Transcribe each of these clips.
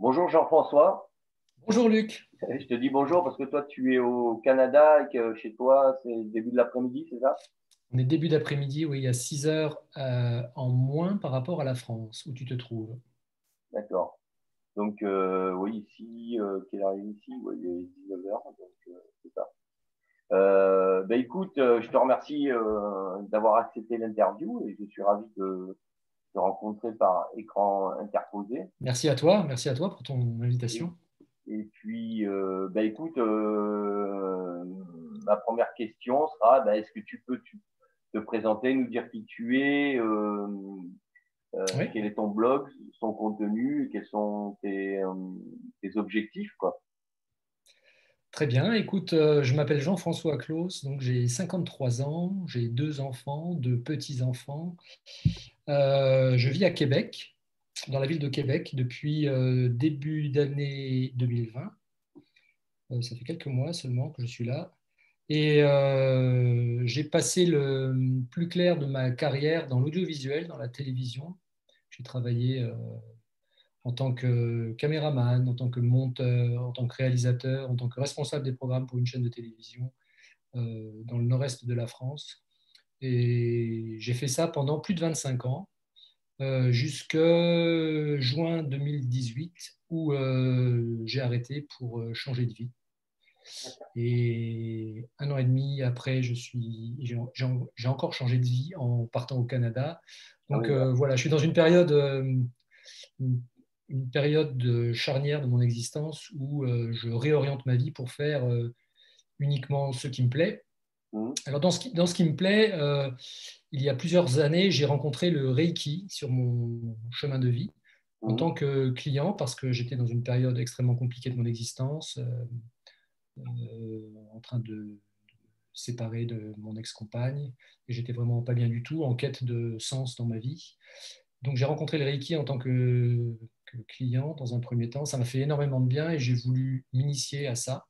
Bonjour Jean-François. Bonjour Luc. Je te dis bonjour parce que toi tu es au Canada et que chez toi c'est début de l'après-midi, c'est ça? On est début d'après-midi, oui, il y a 6 heures euh, en moins par rapport à la France où tu te trouves. D'accord. Donc euh, oui, ici, euh, quelle heure est ici? Oui, Il est 19h, donc c'est ça. ben écoute, je te remercie d'avoir accepté l'interview et je suis ravi de te rencontrer par écran interposé. Merci à toi, merci à toi pour ton invitation. Et, puis, euh, bah, écoute, euh, ma première question sera bah, est-ce que tu peux te présenter, nous dire qui tu es, euh, quel est ton blog, son contenu, quels sont tes, tes objectifs quoi? Très bien. Écoute, je m'appelle Jean-François Claus, donc j'ai 53 ans, j'ai deux enfants, deux petits-enfants. Je vis à Québec dans la ville de Québec depuis euh, début d'année 2020. Euh, ça fait quelques mois seulement que je suis là. Et euh, j'ai passé le plus clair de ma carrière dans l'audiovisuel, dans la télévision. J'ai travaillé en tant que caméraman, en tant que monteur, en tant que réalisateur, en tant que responsable des programmes pour une chaîne de télévision dans le nord-est de la France. Et j'ai fait ça pendant plus de 25 ans. Euh, jusqu'à juin 2018 où euh, j'ai arrêté pour euh, changer de vie. Et un an et demi après, je suis, j'ai encore changé de vie en partant au Canada. Donc ah voilà, je suis dans une période, une, période de charnière de mon existence où je réoriente ma vie pour faire uniquement ce qui me plaît. Mmh. Alors dans ce qui, dans ce qui me plaît, il y a plusieurs années, j'ai rencontré le Reiki sur mon chemin de vie en mhm. tant que client parce que j'étais dans une période extrêmement compliquée de mon existence, euh, euh, en train de, séparer de mon ex-compagne et j'étais vraiment pas bien du tout, en quête de sens dans ma vie. Donc j'ai rencontré le Reiki en tant que client dans un premier temps. Ça m'a fait énormément de bien et j'ai voulu m'initier à ça.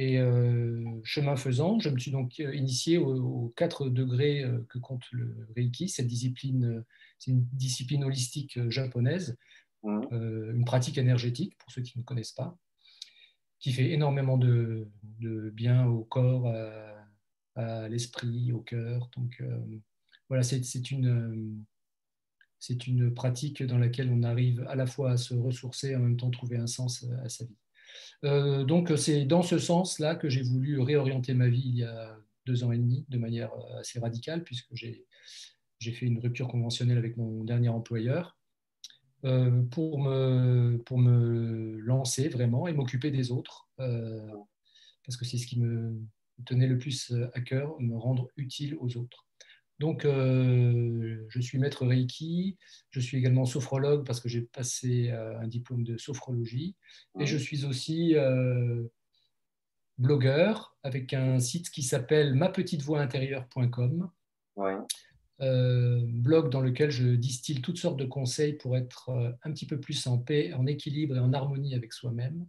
Et euh, chemin faisant, je me suis donc euh, initié aux, 4 degrés euh, que compte le Reiki. Cette discipline, c'est une discipline holistique japonaise, mmh. une pratique énergétique, pour ceux qui ne connaissent pas, qui fait énormément de, bien au corps, à, l'esprit, au cœur. Donc voilà, c'est une, c'est une pratique dans laquelle on arrive à la fois à se ressourcer et en même temps trouver un sens à sa vie. Euh, donc c'est dans ce sens-là que j'ai voulu réorienter ma vie il y a deux ans et demi de manière euh, assez radicale, puisque j'ai fait une rupture conventionnelle avec mon dernier employeur euh, pour, me, pour me lancer vraiment et m'occuper des autres, parce que c'est ce qui me tenait le plus à cœur, me rendre utile aux autres. Donc, euh, je suis maître Reiki, je suis également sophrologue parce que j'ai passé euh, un diplôme de sophrologie, et je suis aussi euh, blogueur avec un site qui s'appelle mapetitevoixintérieure.com, blog dans lequel je distille toutes sortes de conseils pour être un petit peu plus en paix, en équilibre et en harmonie avec soi-même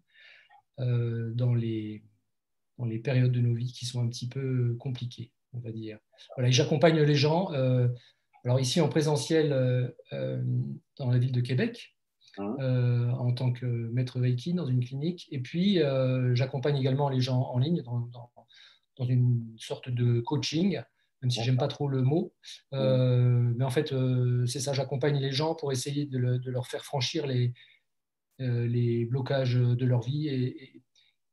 dans les, dans les périodes de nos vies qui sont un petit peu compliquées on va dire. Voilà, j'accompagne les gens. Euh, alors ici en présentiel euh, euh, dans la ville de Québec, hein. en tant que maître Reiki dans une clinique. Et puis j'accompagne également les gens en ligne dans, dans, une sorte de coaching, même si j'aime pas trop le mot. mais en fait, c'est ça, j'accompagne les gens pour essayer de, leur faire franchir les, les blocages de leur vie et, et,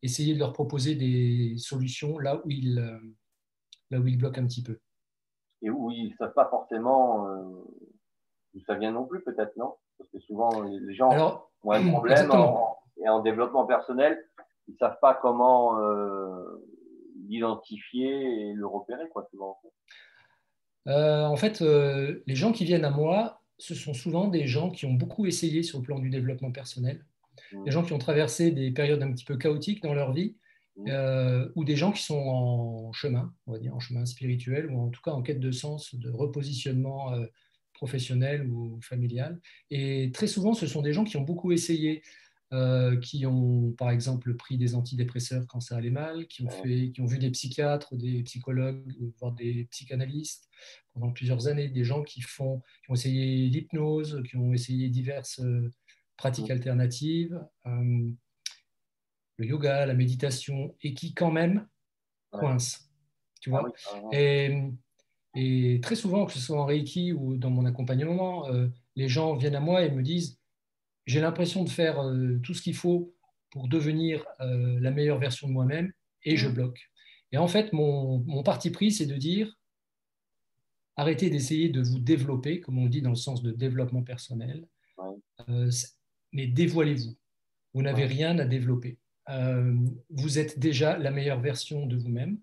essayer de leur proposer des solutions là où ils là où il bloque un petit peu. Et où ils ne savent pas forcément euh, d'où ça vient non plus, peut-être, non? Parce que souvent, les gens ont un problème en, et en développement personnel, ils ne savent pas comment euh, l'identifier et le repérer, quoi, souvent. Euh, en fait, les gens qui viennent à moi, ce sont souvent des gens qui ont beaucoup essayé sur le plan du développement personnel, mmh. des gens qui ont traversé des périodes un petit peu chaotiques dans leur vie euh, ou des gens qui sont en chemin, on va dire, en chemin spirituel, ou en tout cas en quête de sens, de repositionnement euh, professionnel ou familial. Et très souvent, ce sont des gens qui ont beaucoup essayé, euh, qui ont par exemple pris des antidépresseurs quand ça allait mal, qui ont, fait, qui ont vu des psychiatres, des psychologues, voire des psychanalystes pendant plusieurs années, des gens qui, font, qui ont essayé l'hypnose, qui ont essayé diverses pratiques alternatives, le yoga, la méditation, et qui quand même coincent. Tu vois ah et, et, très souvent, que ce soit en Reiki ou dans mon accompagnement, les gens viennent à moi et me disent j'ai l'impression de faire tout ce qu'il faut pour devenir la meilleure version de moi-même et je mmh. bloque. Et en fait, mon, mon parti pris, c'est de dire arrêtez d'essayer de vous développer, comme on dit dans le sens de développement personnel, euh, mais dévoilez-vous. Vous n'avez rien à développer. Euh, vous êtes déjà la meilleure version de vous-même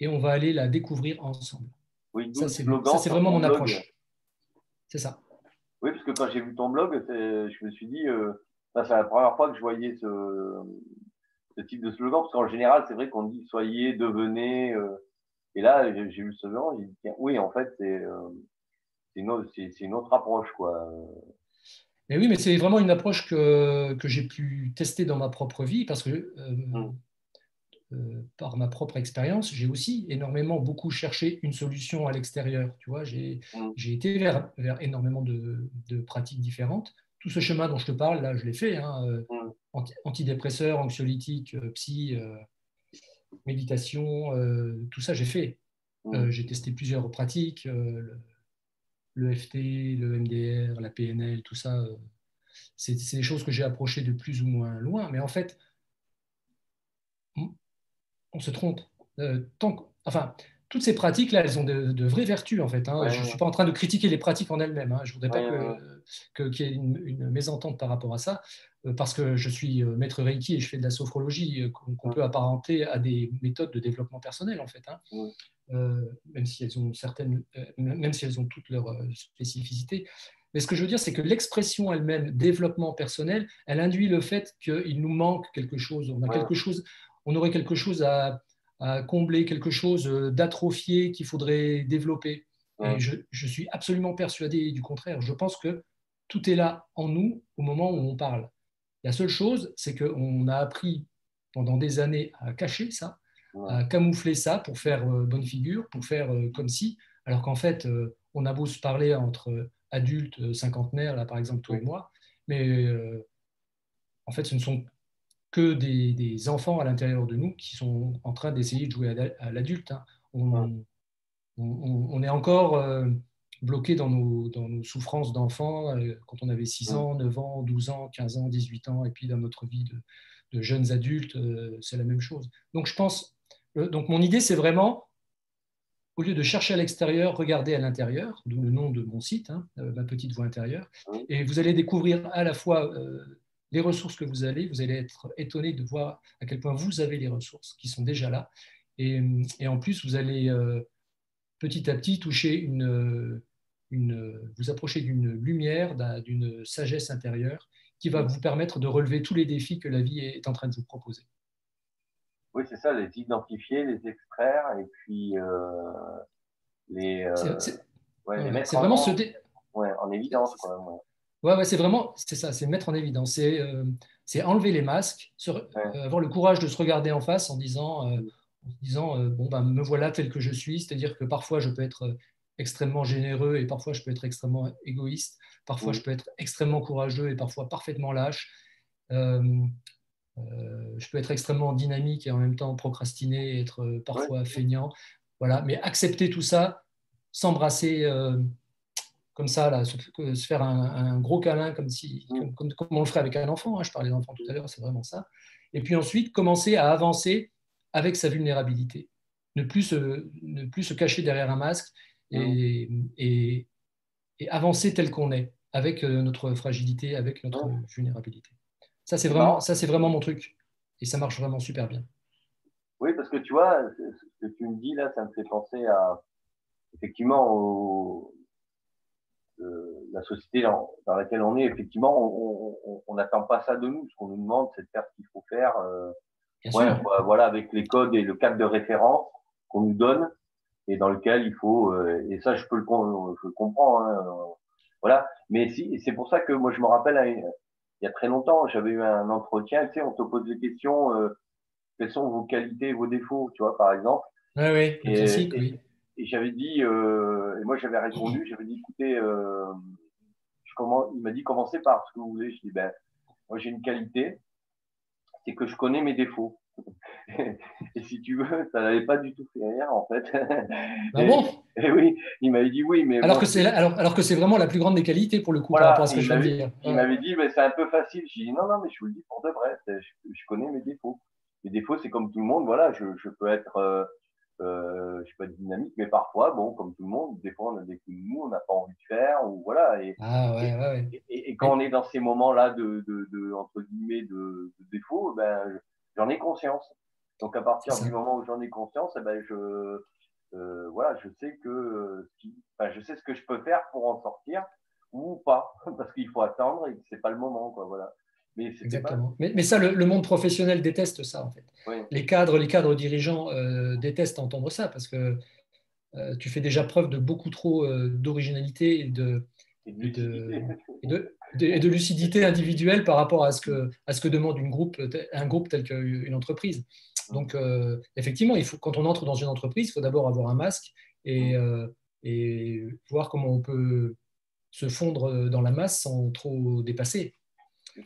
et on va aller la découvrir ensemble. Oui, ça, c'est vraiment mon approche. C'est ça. Oui, parce que quand j'ai vu ton blog, je me suis dit, euh, c'est la première fois que je voyais ce, ce type de slogan, parce qu'en général, c'est vrai qu'on dit soyez, devenez. Euh, et là, j'ai vu ce slogan, j'ai dit, oui, en fait, c'est euh, une, une, autre approche. Quoi. Mais oui, mais c'est vraiment une approche que, que j'ai pu tester dans ma propre vie, parce que euh, mm. par ma propre expérience, j'ai aussi énormément beaucoup cherché une solution à l'extérieur. Tu vois, j'ai mm. été vers, vers énormément de, de, pratiques différentes. Tout ce chemin dont je te parle, là, je l'ai fait. Hein, mm antidépresseurs, anxiolytiques, euh, psy, euh, méditation, euh, tout ça j'ai fait. J'ai testé plusieurs pratiques, le, le, FT, le MDR, la PNL, tout ça. c'est des choses que j'ai approchées de plus ou moins loin. Mais en fait, on se trompe. tant enfin, toutes ces pratiques-là, elles ont de, vraies vertus, en fait. Hein. je ne suis pas en train de critiquer les pratiques en elles-mêmes. Hein. Je ne voudrais pas qu'il y ait une, une, mésentente par rapport à ça. Euh, parce que je suis euh, maître Reiki et je fais de la sophrologie euh, qu'on peut apparenter à des méthodes de développement personnel en fait, hein. même si elles ont certaines, même si elles ont toutes leurs spécificités. Mais ce que je veux dire, c'est que l'expression elle-même, développement personnel, elle induit le fait qu'il nous manque quelque chose. On a quelque chose, on aurait quelque chose à, combler, quelque chose d'atrophié qu'il faudrait développer. Et je, je, suis absolument persuadé du contraire. Je pense que tout est là en nous au moment où on parle. La seule chose, c'est qu'on a appris pendant des années à cacher ça, à camoufler ça pour faire euh, bonne figure, pour faire euh, comme si, alors qu'en fait, euh, on a beau se parler entre adultes cinquantenaires, là par exemple toi et moi, mais en fait, ce ne sont que des, enfants à l'intérieur de nous qui sont en train d'essayer de jouer à, l'adulte. Hein. On, est encore bloqué dans nos, dans nos souffrances d'enfants euh, quand on avait 6 ans, 9 ans, 12 ans, 15 ans, 18 ans, et puis dans notre vie de, de jeunes adultes, euh, c'est la même chose. Donc je pense, euh, donc mon idée c'est vraiment, au lieu de chercher à l'extérieur, regarder à l'intérieur, d'où le nom de mon site, hein, ma petite voix intérieure, et vous allez découvrir à la fois les ressources que vous avez, vous allez être étonné de voir à quel point vous avez les ressources qui sont déjà là, et, et en plus vous allez petit à petit toucher une, une, vous approcher d'une lumière, d'une sagesse intérieure qui va vous permettre de relever tous les défis que la vie est en train de vous proposer. Oui, c'est ça, les identifier, les extraire et puis euh, les, c'est vraiment en, ce en évidence. Ouais, ouais, c'est vraiment c'est ça, c'est mettre en évidence, c'est euh, enlever les masques, euh, avoir le courage de se regarder en face en disant, mm en disant euh, bon ben me voilà tel que je suis, c'est-à-dire que parfois je peux être euh, extrêmement généreux et parfois je peux être extrêmement égoïste, parfois je peux être extrêmement courageux et parfois parfaitement lâche. Euh, je peux être extrêmement dynamique et en même temps procrastiner et être parfois feignant. Voilà, mais accepter tout ça, s'embrasser comme ça, là, se, faire un, gros câlin comme, si, comme, on le ferait avec un enfant. Hein, je parlais d'enfant tout à l'heure, c'est vraiment ça. Et puis ensuite, commencer à avancer avec sa vulnérabilité. Ne plus se, ne plus se cacher derrière un masque et, et, avancer tel qu'on est, avec euh, notre fragilité, avec notre vulnérabilité. Ça, c'est vraiment, ça, c'est vraiment mon truc. Et ça marche vraiment super bien. Oui, parce que tu vois, ce que tu me dis là, ça me fait penser à effectivement au, euh, la société dans, laquelle on est. Effectivement, on n'attend pas ça de nous. Ce qu'on nous demande, c'est de faire ce qu'il faut faire. Euh, ouais, voilà, avec les codes et le cadre de référence qu'on nous donne et dans lequel il faut, euh, et ça, je peux le, je le comprends, hein, euh, voilà. Mais si, c'est pour ça que moi, je me rappelle, hein, il y a très longtemps, j'avais eu un entretien, tu sais, on te pose des questions, euh, quelles sont vos qualités, vos défauts, tu vois, par exemple. Oui, oui, et, oui. Et, j'avais dit, et moi, j'avais répondu, j'avais dit, écoutez, je il m'a dit commencez par ce que vous voulez. Je dis ben, moi j'ai une qualité, c'est que je connais mes défauts. et si tu veux, ça n'avait pas du tout fait rire en fait. Ah bon? et oui, il m'avait dit oui, mais alors que c'est alors, alors, que c'est vraiment la plus grande des qualités pour le coup par rapport à ce que je viens de dire. Il m'avait dit mais c'est un peu facile. J'ai dit non non mais je vous le dis pour de vrai, je, connais mes défauts. Mes défauts c'est comme tout le monde, voilà, je, je peux être euh, euh, je suis pas dynamique, mais parfois, bon, comme tout le monde, des fois on a des coups de mou, on n'a pas envie de faire, ou voilà. Et, ah, ouais, ouais, Et, et, quand on est dans ces moments-là de, de, de, entre guillemets, de, de défaut, ben, j'en ai conscience. Donc à partir du moment où j'en ai conscience, eh ben, je, euh, voilà, je sais que, enfin, je sais ce que je peux faire pour en sortir ou pas, parce qu'il faut attendre et que c'est pas le moment, quoi, voilà. Mais, Exactement. Mais, mais, ça, le, monde professionnel déteste ça, en fait. Les cadres, les cadres dirigeants euh, détestent entendre ça parce que euh, tu fais déjà preuve de beaucoup trop euh, d'originalité et de, et, de, de, lucidité individuelle par rapport à ce que, à ce que demande une groupe, un groupe tel qu'une entreprise. Donc, effectivement, il faut, quand on entre dans une entreprise, il faut d'abord avoir un masque et, et voir comment on peut se fondre dans la masse sans trop dépasser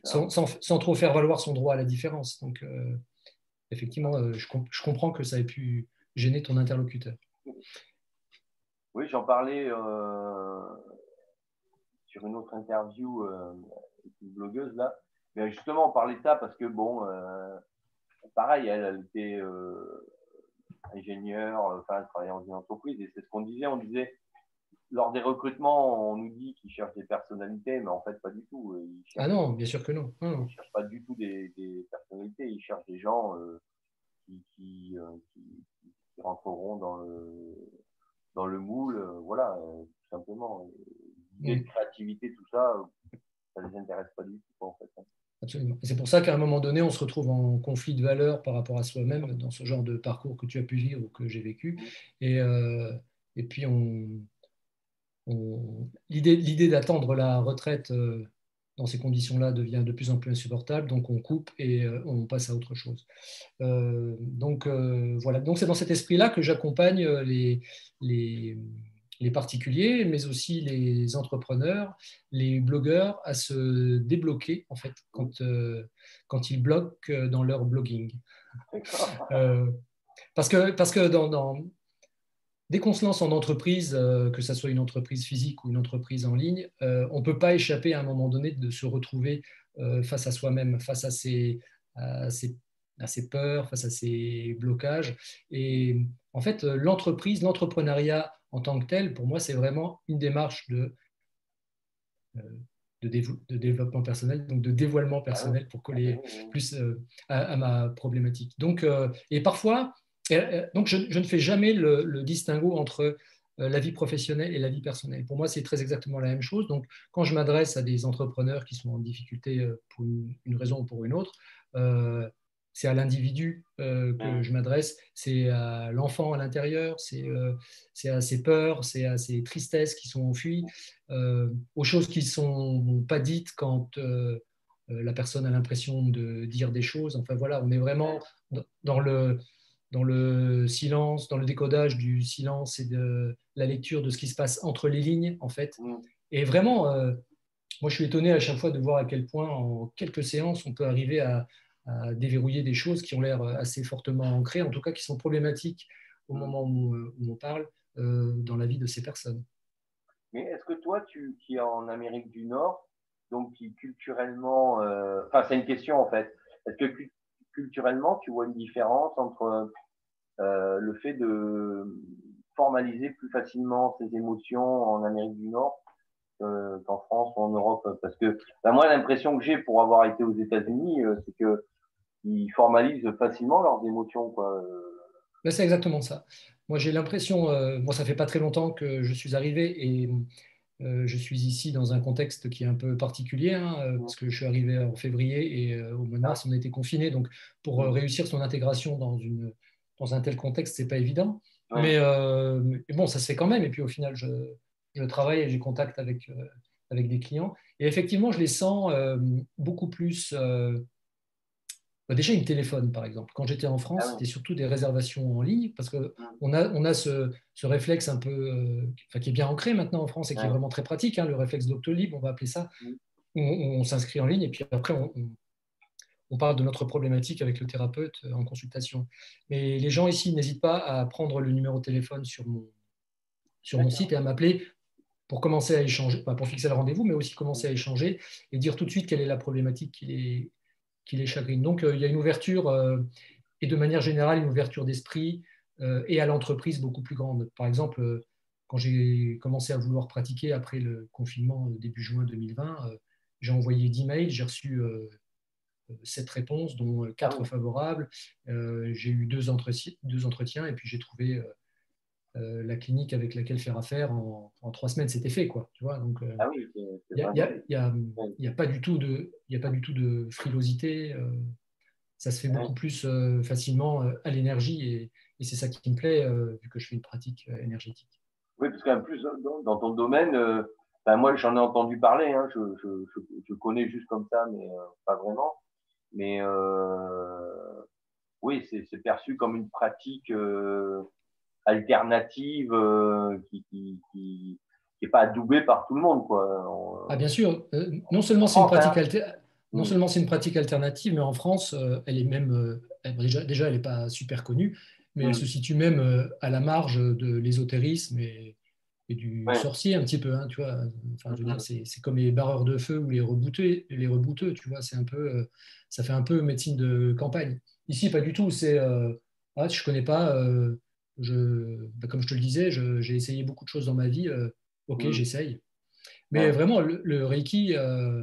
sans, trop faire valoir son droit à la différence. Donc, euh, effectivement, euh, je, comprends que ça ait pu gêner ton interlocuteur. Oui, j'en parlais euh, sur une autre interview une blogueuse là. Mais justement, on parlait de ça parce que, bon, pareil, elle, était ingénieure, enfin, elle travaillait dans une entreprise et c'est ce qu'on disait. On disait, lors des recrutements, on nous dit qu'ils cherchent des personnalités, mais en fait, pas du tout. ah non, bien sûr que non. Ils ne cherchent pas du tout des, personnalités, ils cherchent des gens euh, qui, euh, qui, qui, rentreront dans le, dans le moule, euh, voilà, tout simplement. L'idée de créativité, tout ça, ça ne les intéresse pas du tout, en fait. Hein. Absolument. C'est pour ça qu'à un moment donné, on se retrouve en conflit de valeurs par rapport à soi-même dans ce genre de parcours que tu as pu vivre ou que j'ai vécu. Et, et puis, on, l'idée d'attendre la retraite euh, dans ces conditions-là devient de plus en plus insupportable, donc on coupe et euh, on passe à autre chose. Euh, donc voilà, donc c'est dans cet esprit-là que j'accompagne les, les, les, particuliers, mais aussi les entrepreneurs, les blogueurs à se débloquer en fait quand, quand ils bloquent dans leur blogging. parce que, parce que dans, dans Dès qu'on se lance en entreprise, euh, que ce soit une entreprise physique ou une entreprise en ligne, euh, on ne peut pas échapper à un moment donné de se retrouver euh, face à soi-même, face à ses, peurs, face à ses blocages. Et en fait, l'entreprise, l'entrepreneuriat en tant que tel, pour moi, c'est vraiment une démarche de, de, développement personnel, donc de dévoilement personnel pour coller plus à, à, ma problématique. Donc, et parfois, euh, donc, je, ne fais jamais le, distinguo entre euh, la vie professionnelle et la vie personnelle. Pour moi, c'est très exactement la même chose. Donc, quand je m'adresse à des entrepreneurs qui sont en difficulté euh, pour une, raison ou pour une autre, c'est à l'individu que je m'adresse, c'est à l'enfant à l'intérieur, c'est à ses peurs, c'est à ses tristesses qui sont enfuies, aux choses qui ne sont pas dites quand la personne a l'impression de dire des choses. Enfin voilà, on est vraiment dans le dans le silence, dans le décodage du silence et de la lecture de ce qui se passe entre les lignes, en fait. Mm. Et vraiment, euh, moi, je suis étonné à chaque fois de voir à quel point, en quelques séances, on peut arriver à, déverrouiller des choses qui ont l'air assez fortement ancrées, en tout cas qui sont problématiques au moment où, on parle euh, dans la vie de ces personnes. Mais est-ce que toi, tu, qui es en Amérique du Nord, donc qui culturellement, euh, enfin, c'est une question en fait, est-ce que culturellement, tu vois une différence entre euh, le fait de formaliser plus facilement ses émotions en Amérique du Nord euh, qu'en France ou en Europe? Parce que bah, moi, l'impression que j'ai pour avoir été aux États-Unis, euh, c'est que ils formalisent facilement leurs émotions. Ben, c'est exactement ça. Moi, j'ai l'impression, moi, ça fait pas très longtemps que je suis arrivé et euh, je suis ici dans un contexte qui est un peu particulier, hein, euh, parce que je suis arrivé en février et euh, au mois de mars, on était confinés. Donc, pour réussir son intégration dans, une, dans un tel contexte, ce n'est pas évident. Mais, bon, ça se fait quand même. Et puis, au final, je, je travaille et j'ai contact avec, avec des clients. Et effectivement, je les sens beaucoup plus déjà, il me téléphone, par exemple. Quand j'étais en France, ah c'était surtout des réservations en ligne, parce qu'on mmh. a, on a ce, réflexe un peu, euh, qui est bien ancré maintenant en France et qui est vraiment très pratique, hein, le réflexe Doctolib, on va appeler ça. Mmh. On, s'inscrit en ligne et puis après, on, parle de notre problématique avec le thérapeute euh, en consultation. Mais les gens ici n'hésitent pas à prendre le numéro de téléphone sur mon, sur mon site et à m'appeler pour commencer à échanger, pas pour fixer le rendez-vous, mais aussi commencer à échanger et dire tout de suite quelle est la problématique qui est qui les chagrine. Donc, euh, il y a une ouverture, euh, et de manière générale, une ouverture d'esprit euh, et à l'entreprise beaucoup plus grande. Par exemple, quand j'ai commencé à vouloir pratiquer après le confinement début juin 2020, j'ai envoyé 10 mails, j'ai reçu 7 réponses, dont 4 favorables. j'ai eu deux entretiens, deux entretiens et puis j'ai trouvé euh, la clinique avec laquelle faire affaire en, trois semaines, c'était fait. Quoi, tu vois donc, il n'y a, pas du tout de, a pas du tout de frilosité. Euh, ça se fait beaucoup plus euh, facilement à l'énergie et, c'est ça qui me plaît vu que je fais une pratique énergétique. Oui, parce qu'en plus, dans, ton domaine, ben, moi j'en ai entendu parler, hein, je, je, connais juste comme ça, mais pas vraiment. Mais oui, c'est perçu comme une pratique alternative euh, qui, qui, qui, pas adoubée par tout le monde. Quoi. Ah, bien sûr. Euh, non seulement c'est une pratique hein. non mm. seulement c'est une pratique alternative, mais en France, euh, elle est même déjà, déjà, elle n'est pas super connue, mais elle mm. se situe même à la marge de l'ésotérisme et, et, du sorcier un petit peu. Hein, tu vois. Enfin, mm-hmm. c'est comme les barreurs de feu ou les rebouteux, les rebouteux. Tu vois, c'est un peu, ça fait un peu médecine de campagne. Ici, pas du tout. C'est, ah, je connais pas bah, comme je te le disais, j'ai essayé beaucoup de choses dans ma vie. Euh, ok, mm. j'essaye. Mais vraiment, le, Reiki, euh,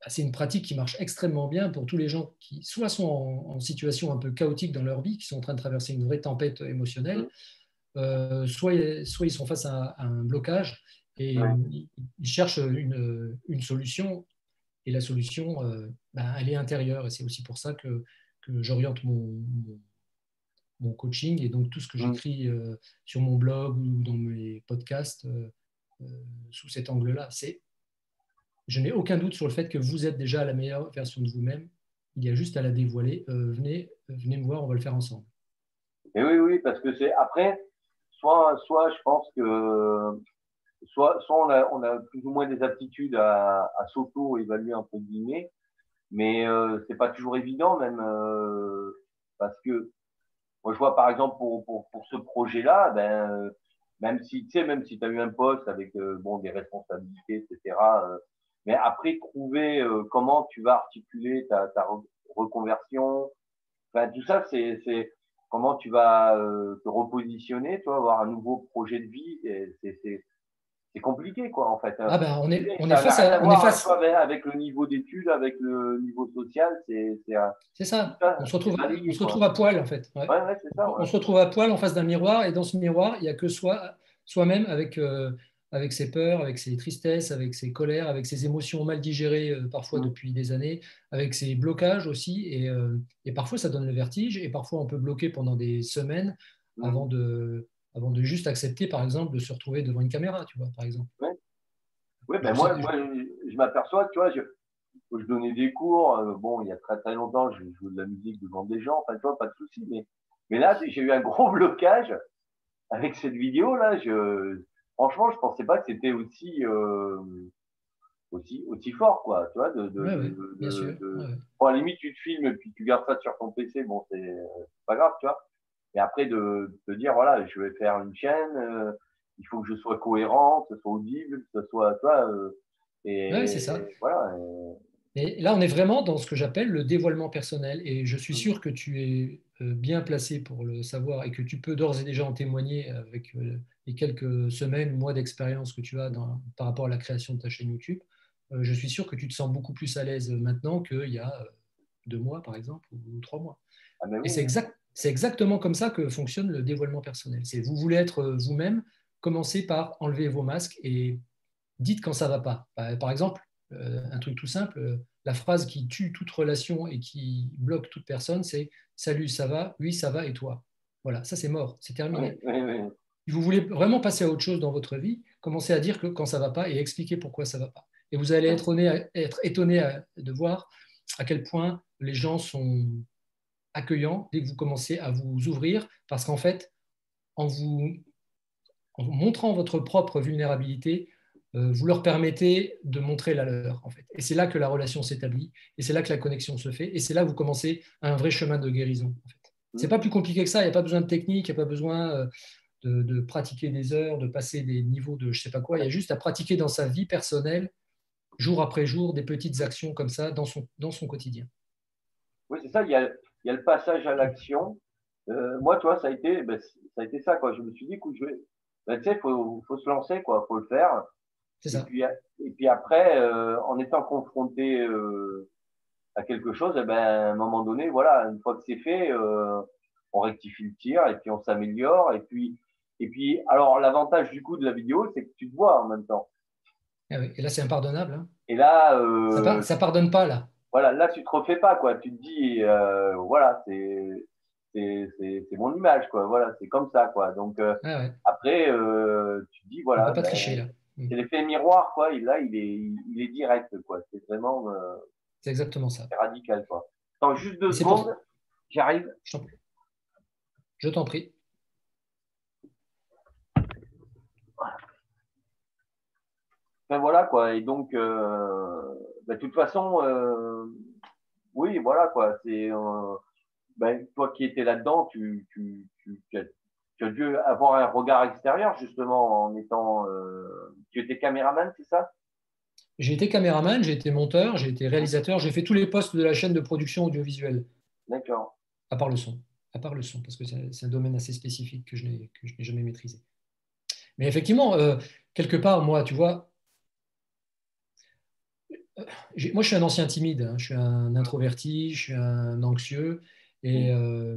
bah, c'est une pratique qui marche extrêmement bien pour tous les gens qui soit sont en, situation un peu chaotique dans leur vie, qui sont en train de traverser une vraie tempête émotionnelle, mm. euh, soit, soit ils sont face à, un blocage et ils, cherchent une, une, solution. Et la solution, bah, elle est intérieure. Et c'est aussi pour ça que, que j'oriente mon, mon coaching et donc tout ce que mmh. j'écris euh, sur mon blog ou dans mes podcasts euh, euh, sous cet angle-là. C'est, je n'ai aucun doute sur le fait que vous êtes déjà la meilleure version de vous-même. Il y a juste à la dévoiler. venez, venez me voir, on va le faire ensemble. Et oui, oui, parce que c'est après, soit, soit je pense que soit, soit on, a, on a plus ou moins des aptitudes à, à s'auto-évaluer entre guillemets, mais euh, c'est pas toujours évident même parce que moi, je vois par exemple pour, pour, pour ce projet-là, ben, même si tu sais, même si tu as eu un poste avec euh, bon, des responsabilités, etc. Euh, mais après, trouver euh, comment tu vas articuler ta, ta reconversion, enfin, tout ça, c'est comment tu vas te repositionner, tu vois, avoir un nouveau projet de vie. C'est c'est compliqué, quoi, en fait. Ah ben, on est, on est face à, on est face... avec le niveau d'études, avec le niveau social, c'est. C'est ça. On se retrouve, on se retrouve à poil, en fait. Ouais. Ouais, ça, on se retrouve à poil en face d'un miroir, et dans ce miroir, il n'y a que soi, soi-même avec, euh, avec ses peurs, avec ses tristesses, avec ses colères, avec ses émotions mal digérées euh, parfois mm. depuis des années, avec ses blocages aussi, et, euh, et, parfois ça donne le vertige, et parfois on peut bloquer pendant des semaines mm. avant de avant de juste accepter, par exemple, de se retrouver devant une caméra, tu vois, par exemple. Oui, ben moi, moi, je m'aperçois, tu vois, je, je donnais des cours, euh, bon, il y a très très longtemps, je jouais de la musique devant des gens, enfin, tu vois, pas de souci, mais, mais là, j'ai eu un gros blocage avec cette vidéo-là. Je, franchement, je pensais pas que c'était aussi, euh, aussi, aussi fort, quoi, tu vois, de, de, bien sûr. Bon, à la limite, tu te filmes et puis tu gardes ça sur ton PC, bon, c'est pas grave, tu vois. Mais après, de, de, dire, voilà, je vais faire une chaîne, euh, il faut que je sois cohérent, que ce soit audible, que ce soit. Toi, euh, et, c'est ça. voilà. Et... là, on est vraiment dans ce que j'appelle le dévoilement personnel. Et je suis mm. sûr que tu es euh, bien placé pour le savoir et que tu peux d'ores et déjà en témoigner avec les quelques semaines, mois d'expérience que tu as dans, par rapport à la création de ta chaîne YouTube. je suis sûr que tu te sens beaucoup plus à l'aise maintenant qu'il y a deux mois, par exemple, ou trois mois. Ah ben et c'est exact, c'est exactement comme ça que fonctionne le dévoilement personnel. C'est vous voulez être euh, vous-même, commencez par enlever vos masques et dites quand ça va pas. Bah, par exemple, euh, un truc tout simple, euh, la phrase qui tue toute relation et qui bloque toute personne, c'est Salut, ça va? Oui, ça va, et toi? Voilà, ça c'est mort, c'est terminé. Si vous voulez vraiment passer à autre chose dans votre vie, commencez à dire que quand ça va pas et expliquer pourquoi ça va pas. Et vous allez être, être étonné de voir à quel point les gens sont accueillants, dès que vous commencez à vous ouvrir, parce qu'en fait, en vous en montrant votre propre vulnérabilité, euh, vous leur permettez de montrer la leur. En fait. Et c'est là que la relation s'établit, et c'est là que la connexion se fait, et c'est là que vous commencez un vrai chemin de guérison. En fait. Ce n'est pas plus compliqué que ça, il n'y a pas besoin de technique, il n'y a pas besoin euh, de, pratiquer des heures, de passer des niveaux de je ne sais pas quoi, il y a juste à pratiquer dans sa vie personnelle, jour après jour, des petites actions comme ça dans son, dans son quotidien. Oui, c'est ça, il y, a, il y, a, le passage à l'action. Euh, moi, toi, ça a été, ben, ça a été ça. Quoi. Je me suis dit, écoute, je vais, ben, tu sais, il faut, faut, se lancer, quoi, faut le faire. Ça. Et, puis, et puis après, euh, en étant confronté euh, à quelque chose, eh ben, à un moment donné, voilà, une fois que c'est fait, on rectifie le tir et puis on s'améliore. Et puis, et puis, alors l'avantage du coup de la vidéo, c'est que tu te vois en même temps. Ah et là, c'est impardonnable. Hein. Et là, ça, ça, pardonne pas là. Voilà, là, tu te refais pas quoi. Tu te dis, voilà, c'est c'est mon image, quoi. Voilà, c'est comme ça, quoi. Donc, euh, ah après, euh, tu te dis, voilà. On va pas ben, tricher, là. Mm. C'est l'effet miroir, quoi. Et là, il est, il est direct, quoi. C'est vraiment. Euh, c'est exactement ça. C'est radical, quoi. Attends, juste deux secondes. J'arrive. Je t'en prie. Voilà. Ben voilà, quoi. Et donc, ben, de toute façon, oui, voilà, quoi. C'est ben, toi qui étais là-dedans, tu, tu, tu, as, dû avoir un regard extérieur justement en étant. Euh, tu étais caméraman, c'est ça? J'ai été caméraman, j'ai été monteur, j'ai été réalisateur, j'ai fait tous les postes de la chaîne de production audiovisuelle. D'accord. À part le son, à part le son, parce que c'est un domaine assez spécifique que je n'ai jamais maîtrisé. Mais effectivement, euh, quelque part, moi, tu vois, euh, moi, je suis un ancien timide, hein. je suis un introverti, je suis un anxieux. Et mm. euh,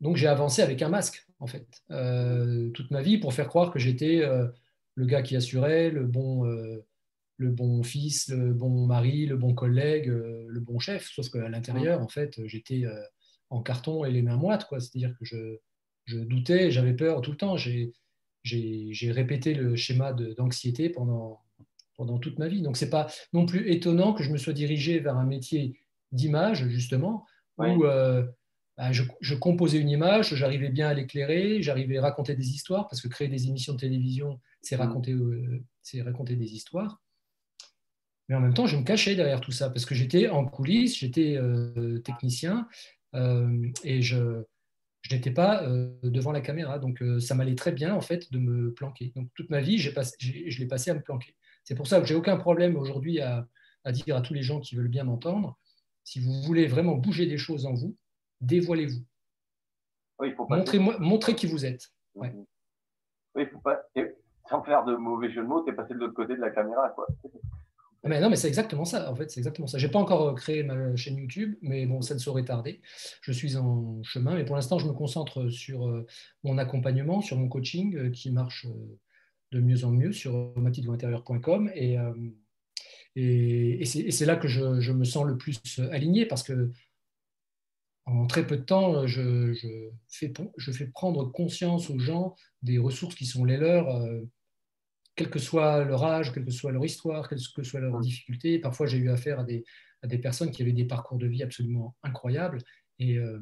donc j'ai avancé avec un masque, en fait, euh, toute ma vie pour faire croire que j'étais euh, le gars qui assurait, le bon, le bon fils, le bon mari, le bon collègue, le bon chef. Sauf qu'à l'intérieur, en fait, j'étais en carton et les mains moites. C'est-à-dire que je, je doutais, j'avais peur tout le temps. J'ai répété le schéma d'anxiété pendant, pendant toute ma vie. Donc, ce n'est pas non plus étonnant que je me sois dirigé vers un métier d'image, justement, où bah, je, composais une image, j'arrivais bien à l'éclairer, j'arrivais à raconter des histoires, parce que créer des émissions de télévision, c'est mm. raconter, euh, raconter des histoires. Mais en même temps, je me cachais derrière tout ça, parce que j'étais en coulisses, j'étais euh, technicien, euh, et je, je n'étais pas devant la caméra. Donc ça m'allait très bien, en fait, de me planquer. Donc toute ma vie, passé, je l'ai passé à me planquer. C'est pour ça que j'ai aucun problème aujourd'hui à, à dire à tous les gens qui veulent bien m'entendre, si vous voulez vraiment bouger des choses en vous, dévoilez-vous. montrez, qui vous êtes. Oui, il faut pas, sans faire de mauvais jeu de mots, tu es passé de l'autre côté de la caméra. Quoi. Ah, mais non, mais c'est exactement ça. En fait, c'est exactement ça. J'ai pas encore euh, créé ma chaîne YouTube, mais bon, ça ne saurait tarder. Je suis en chemin, mais pour l'instant, je me concentre sur euh, mon accompagnement, sur mon coaching euh, qui marche de mieux en mieux sur matidouintérieur.com et, et, et c'est là que je, je, me sens le plus aligné parce que en très peu de temps, je, fais, je, fais, prendre conscience aux gens des ressources qui sont les leurs, euh, quel que soit leur âge, quelle que soit leur histoire, quelle que soit leur difficulté. Parfois, j'ai eu affaire à des, à des, personnes qui avaient des parcours de vie absolument incroyables. Et euh,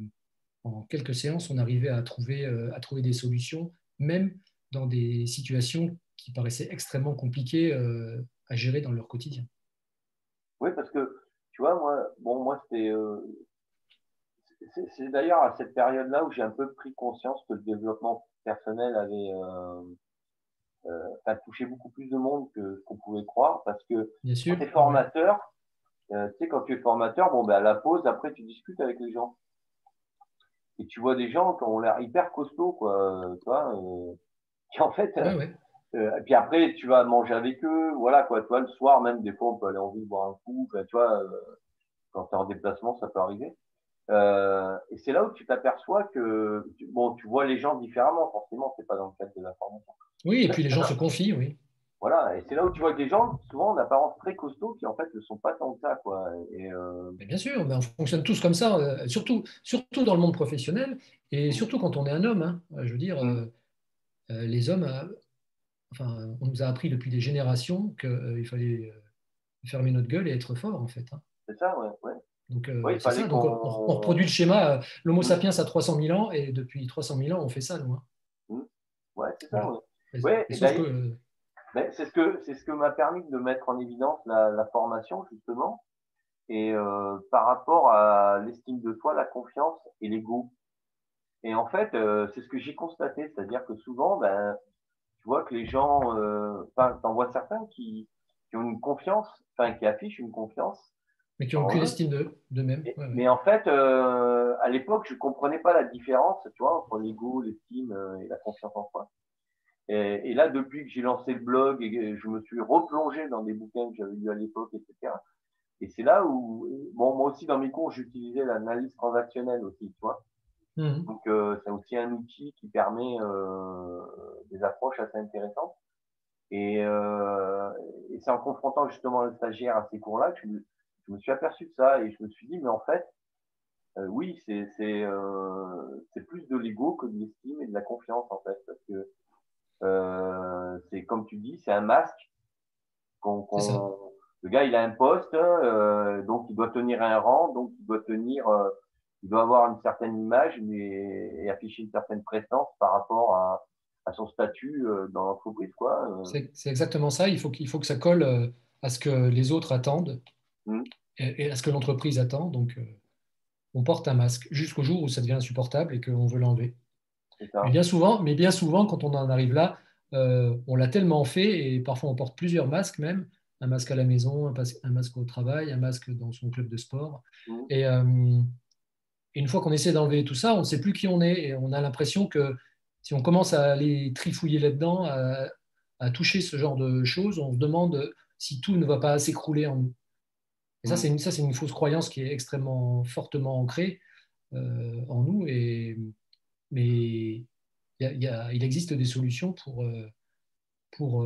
en quelques séances, on arrivait à trouver, euh, à trouver des solutions, même dans des situations qui paraissaient extrêmement compliquées à gérer dans leur quotidien. Oui, parce que, tu vois, moi, bon, moi c'était c'est d'ailleurs à cette période-là où j'ai un peu pris conscience que le développement personnel avait euh, euh, touché beaucoup plus de monde que qu'on pouvait croire parce que Bien sûr. quand tu es formateur, euh, tu sais, quand tu es formateur, bon, ben, à la pause, après, tu discutes avec les gens. Et tu vois des gens qui ont l'air hyper costauds, quoi, tu vois, qui en fait, et puis après, tu vas manger avec eux, voilà, quoi, tu vois, le soir, même, des fois, on peut aller en ville boire un coup, tu vois, quand tu es en déplacement, ça peut arriver. Euh, et c'est là où tu t'aperçois que bon, tu vois les gens différemment, forcément, c'est pas dans le cadre de la formation. Oui, et puis les gens se confient, oui. Voilà, et c'est là où tu vois des gens, souvent en apparence très costauds, qui en fait ne sont pas tant que ça. Quoi. Et, euh, Bien sûr, mais on fonctionne tous comme ça, euh, surtout, surtout dans le monde professionnel, et mm. surtout quand on est un homme. Hein. Je veux dire, mm. Les hommes, enfin, on nous a appris depuis des générations qu'il fallait fermer notre gueule et être fort, en fait. Hein. C'est ça, ouais. ouais. Donc, ça. Donc on, reproduit le schéma. L'Homo sapiens a 300 000 ans et depuis 300 000 ans, on fait ça, nous. Hein. Mmh. Ouais, c'est ça. Ouais. c'est ce que c'est ce que m'a permis de mettre en évidence la, formation justement et euh, par rapport à l'estime de soi, la confiance et l'ego. Et en fait, euh, c'est ce que j'ai constaté, c'est-à-dire que souvent, ben, tu vois que les gens, euh, enfin, t'en vois certains qui, qui, ont une confiance, enfin, qui affichent une confiance. Mais qui n'ont aucune estime d'eux-mêmes. Mais en fait, euh, à l'époque, je comprenais pas la différence, tu vois, entre l'ego, l'estime et la confiance en soi. Et, et là, depuis que j'ai lancé le blog et je me suis replongé dans des bouquins que j'avais lus à l'époque, etc., et c'est là où, bon, moi aussi dans mes cours, j'utilisais l'analyse transactionnelle aussi, tu vois. Mmh. Donc, euh, c'est aussi un outil qui permet euh, des approches assez intéressantes. Et, euh, et c'est en confrontant justement le stagiaire à ces cours-là que je, je, me suis aperçu de ça et je me suis dit, mais en fait, euh, oui, c'est c'est euh, plus de l'ego que de l'estime et de la confiance en fait, parce que euh, c'est comme tu dis, c'est un masque qu'on le gars, il a un poste, euh, donc il doit tenir un rang, donc il doit tenir, euh, il doit avoir une certaine image mais, et afficher une certaine présence par rapport à, à son statut euh, dans l'entreprise. quoi. C'est exactement ça. Il faut, qu'il faut que ça colle à ce que les autres attendent mmh. et, à ce que l'entreprise attend. Donc, on porte un masque jusqu'au jour où ça devient insupportable et qu'on veut l'enlever. Mais bien souvent, mais bien souvent, quand on en arrive là, on l'a tellement fait et parfois on porte plusieurs masques même un masque à la maison, un, masque au travail, un masque dans son club de sport. Mmh. Et, euh, une fois qu'on essaie d'enlever tout ça, on ne sait plus qui on est. Et on a l'impression que si on commence à aller trifouiller là-dedans, à, toucher ce genre de choses, on se demande si tout ne va pas s'écrouler en nous. Et ça, mmh. c'est une, une, fausse croyance qui est extrêmement fortement ancrée euh, en nous. Et, mais il existe des solutions pour, euh, pour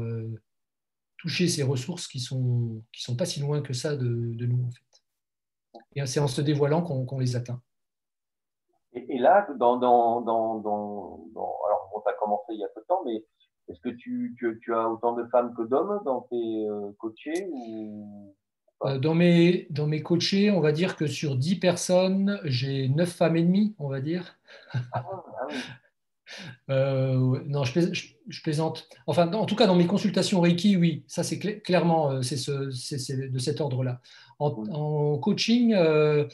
toucher ces ressources qui sont qui sont pas si loin que ça de, de nous en fait. Et c'est en se dévoilant qu'on les atteint. Et, là, dans, dans, dans, dans alors on a commencé il y a peu de temps, mais est-ce que tu, tu, tu, as autant de femmes que d'hommes dans tes euh, coachés ou... Euh, dans, mes, dans mes coachés, on va dire que sur 10 personnes, j'ai 9 femmes et demie, on va dire. Ah, ah oui. Euh, non, je, plaisante. Enfin, en tout cas, dans mes consultations Reiki, oui, ça c'est clairement c'est de cet ordre-là. En, coaching, euh,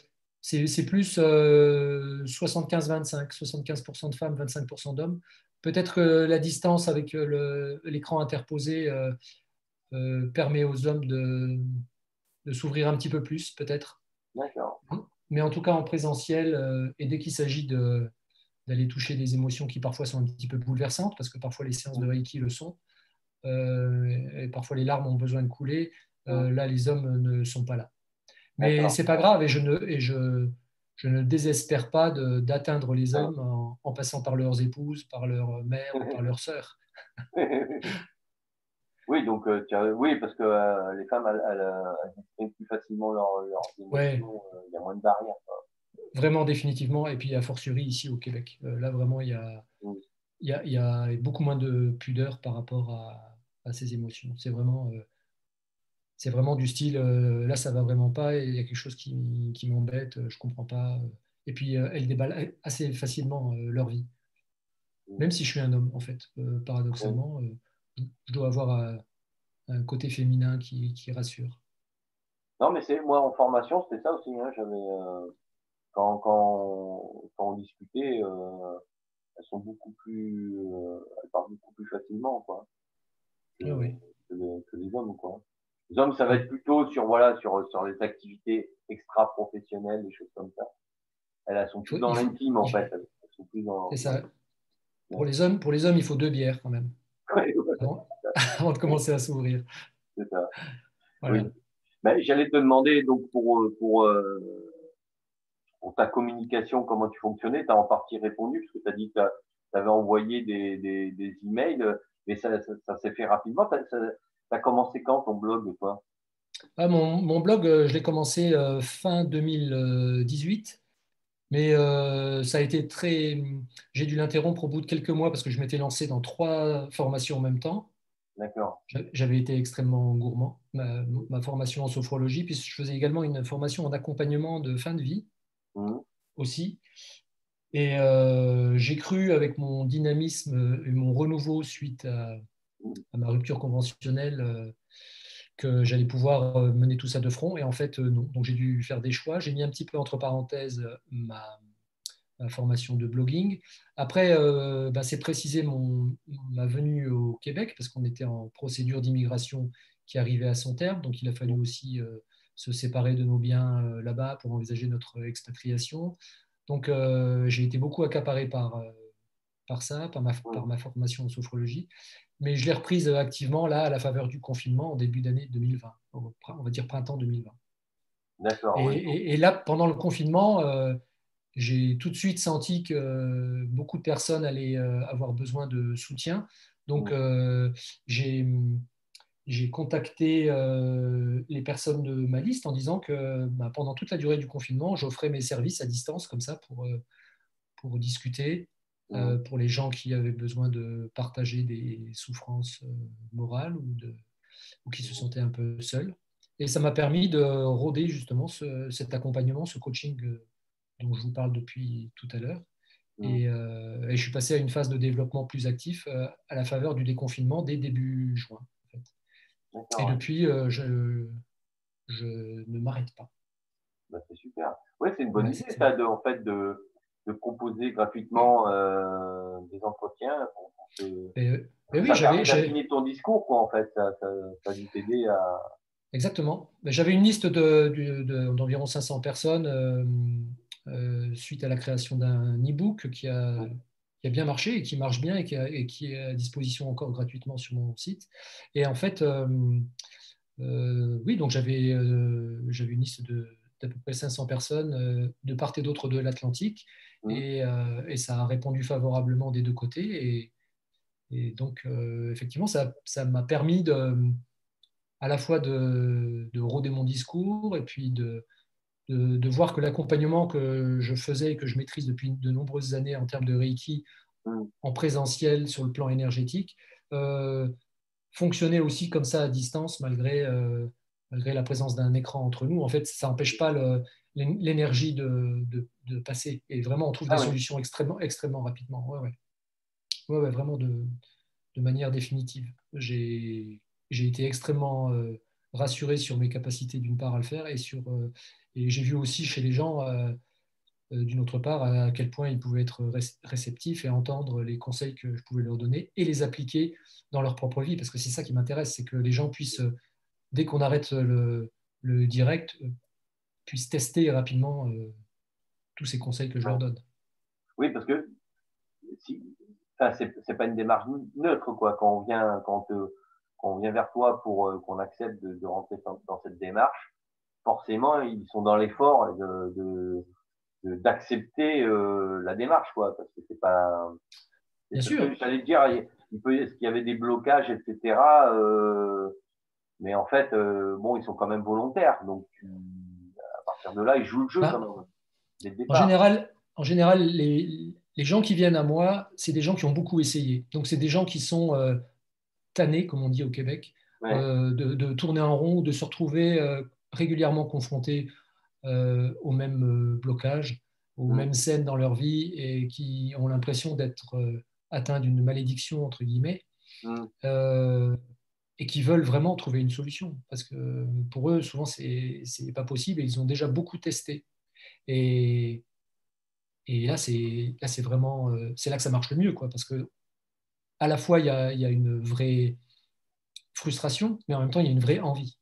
c'est plus 75-25, 75%, de femmes, 25% d'hommes. Peut-être que la distance avec l'écran interposé permet aux hommes de, de s'ouvrir un petit peu plus, peut-être. D'accord. Mais en tout cas, en présentiel, et dès qu'il s'agit de d'aller toucher des émotions qui parfois sont un petit peu bouleversantes, parce que parfois les séances de Reiki le sont, euh, et parfois les larmes ont besoin de couler. Euh, là, les hommes ne sont pas là. Mais c'est pas grave, et je ne, et je, je ne désespère pas d'atteindre les hommes en, passant par leurs épouses, par leur mère ou par leurs sœurs. oui, donc euh, oui, parce que les femmes elles, expriment plus facilement leurs émotions, il y a moins de barrières. Vraiment, définitivement. Et puis, a fortiori, ici au Québec. Euh, là, vraiment, il y, a, il, y a, beaucoup moins de pudeur par rapport à, ces émotions. C'est vraiment, euh, c'est vraiment du style, euh, là, ça va vraiment pas, il y a quelque chose qui, m'embête, je comprends pas. Et puis, elles déballent assez facilement leur vie. Même si je suis un homme, en fait, paradoxalement, je dois avoir un côté féminin qui, rassure. Non, mais c'est moi en formation, c'était ça aussi. Hein, j'avais quand, quand, quand on discutait, euh, elles sont beaucoup plus, euh, elles parlent beaucoup plus facilement, quoi. Que, ah oui. que, les, que, les, hommes, quoi. Les hommes, ça va être plutôt sur, voilà, sur, sur les activités extra-professionnelles, des choses comme ça. Elles, sont plus dans l'intime, en fait. Elles sont plus dans. C'est ça. Pour les, hommes, pour les hommes, il faut deux bières quand même. avant, de commencer à s'ouvrir. C'est ça. Voilà. Oui. Ben, J'allais te demander, donc, pour, pour euh, pour ta communication, comment tu fonctionnais, tu as en partie répondu, parce que tu as dit que tu avais envoyé des, des, des, emails, mais ça, ça, s'est fait rapidement. As, commencé quand ton blog toi? Ah, mon, mon, blog, euh, je l'ai commencé euh, fin 2018, mais euh, ça a été très. J'ai dû l'interrompre au bout de quelques mois parce que je m'étais lancé dans trois formations en même temps. D'accord. J'avais été extrêmement gourmand. Ma, formation en sophrologie, puis je faisais également une formation en accompagnement de fin de vie mmh. aussi. Et euh, j'ai cru avec mon dynamisme et mon renouveau suite à, ma rupture conventionnelle euh, que j'allais pouvoir euh, mener tout ça de front. Et en fait, non. Donc j'ai dû faire des choix. J'ai mis un petit peu entre parenthèses ma, formation de blogging. Après, bah, c'est précisé mon, ma venue au Québec parce qu'on était en procédure d'immigration qui arrivait à son terme. Donc il a fallu aussi se séparer de nos biens là-bas pour envisager notre expatriation. Donc, euh, j'ai été beaucoup accaparé par, euh, par ça, par ma, par ma formation en sophrologie. Mais je l'ai reprise activement là, à la faveur du confinement, en début d'année 2020, on va dire printemps 2020. D'accord. Et, et, là, pendant le confinement, euh, j'ai tout de suite senti que beaucoup de personnes allaient avoir besoin de soutien. Donc, j'ai j'ai contacté euh, les personnes de ma liste en disant que bah, pendant toute la durée du confinement, j'offrais mes services à distance comme ça pour, euh, pour discuter, euh, pour les gens qui avaient besoin de partager des souffrances morales ou, de, ou qui se sentaient un peu seuls. Et ça m'a permis de rôder justement cet accompagnement, ce coaching dont je vous parle depuis tout à l'heure. Et, et, je suis passé à une phase de développement plus actif à la faveur du déconfinement dès début juin. Et depuis, euh, je, je, ne m'arrête pas. Bah, c'est super. Oui, c'est une bonne idée, ça, de, en fait, de, de proposer gratuitement euh, des entretiens. Pour, et, oui, j'avais fini ton discours, quoi, en fait. Ça, ça, ça a dû t'aider à. Exactement. J'avais une liste d'environ de, 500 personnes euh, euh, suite à la création d'un e-book qui a qui a bien marché et qui marche bien et qui, est à disposition encore gratuitement sur mon site. Et en fait, euh, euh, oui, donc j'avais euh, j'avais une liste d'à peu près 500 personnes de part et d'autre de l'Atlantique mmh. et, et, ça a répondu favorablement des deux côtés. Et, et donc, effectivement, ça m'a permis de, à la fois de, de rôder mon discours et puis de, de, voir que l'accompagnement que je faisais et que je maîtrise depuis de nombreuses années en termes de Reiki mm. en présentiel sur le plan énergétique euh, fonctionnait aussi comme ça à distance malgré, euh, malgré la présence d'un écran entre nous. En fait, ça n'empêche pas l'énergie de, de, passer. Et vraiment, on trouve ah des solutions extrêmement, extrêmement rapidement. Ouais, ouais. ouais, vraiment de, de manière définitive. J'ai été extrêmement euh, rassuré sur mes capacités d'une part à le faire et sur et j'ai vu aussi chez les gens, euh, euh, d'une autre part, à quel point ils pouvaient être réceptifs et entendre les conseils que je pouvais leur donner et les appliquer dans leur propre vie. Parce que c'est ça qui m'intéresse, c'est que les gens puissent, euh, dès qu'on arrête le, direct, puissent tester rapidement tous ces conseils que je leur donne. Oui, parce que si, enfin, c'est pas une démarche neutre, quoi. Quand on vient, quand, on vient vers toi pour qu'on accepte de, rentrer dans, cette démarche, forcément, ils sont dans l'effort de, d'accepter euh, la démarche, quoi, parce que c'est pas. Bien sûr. J'allais dire, il peut, est-ce qu'il y avait des blocages, etc. Euh, mais en fait, euh, bon, ils sont quand même volontaires, donc à partir de là, ils jouent le jeu bah, quand même. En général, en général, les, les, gens qui viennent à moi, c'est des gens qui ont beaucoup essayé. Donc, c'est des gens qui sont tannés, comme on dit au Québec, de, de, tourner en rond, de se retrouver régulièrement confrontés euh, au même euh, blocage, aux mêmes scènes dans leur vie et qui ont l'impression d'être euh, atteints d'une malédiction, entre guillemets, mm. Et qui veulent vraiment trouver une solution. Parce que pour eux, souvent, c'est n'est pas possible et ils ont déjà beaucoup testé. Et, et là, c'est vraiment c'est là que ça marche le mieux, quoi, parce que à la fois, il y a, il y a une vraie frustration, mais en même temps, il y a une vraie envie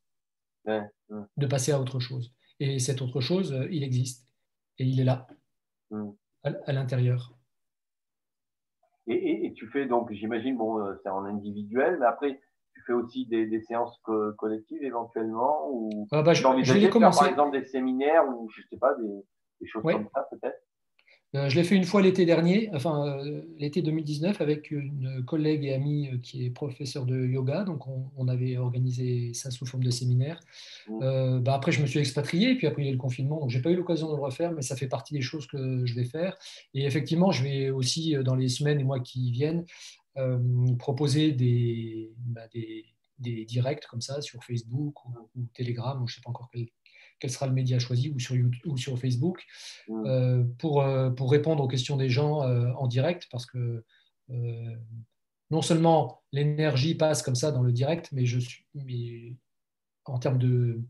de passer à autre chose. Et cette autre chose, euh, il existe. Et il est là, à, l'intérieur. Et, tu fais donc, j'imagine, bon, euh, c'est en individuel, mais après, fais aussi des, séances collectives éventuellement ou ah bah, je, vais commencer. par exemple des séminaires ou je sais pas, des, des choses comme ça peut-être? Euh, je l'ai fait une fois l'été dernier, enfin euh, l'été 2019, avec une collègue et amie euh, qui est professeure de yoga. Donc, on, avait organisé ça sous forme de séminaire. Mmh. bah, après, je me suis expatrié, puis après, il y a eu le confinement. Donc, je n'ai pas eu l'occasion de le refaire, mais ça fait partie des choses que je vais faire. Et effectivement, je vais aussi, dans les semaines et mois qui viennent, proposer des, bah, des, des, directs comme ça sur Facebook ou, Telegram, ou je ne sais pas encore quel, sera le média choisi, ou sur, YouTube, ou sur Facebook, pour, pour répondre aux questions des gens en direct, parce que non seulement l'énergie passe comme ça dans le direct, mais, je suis, mais en termes de,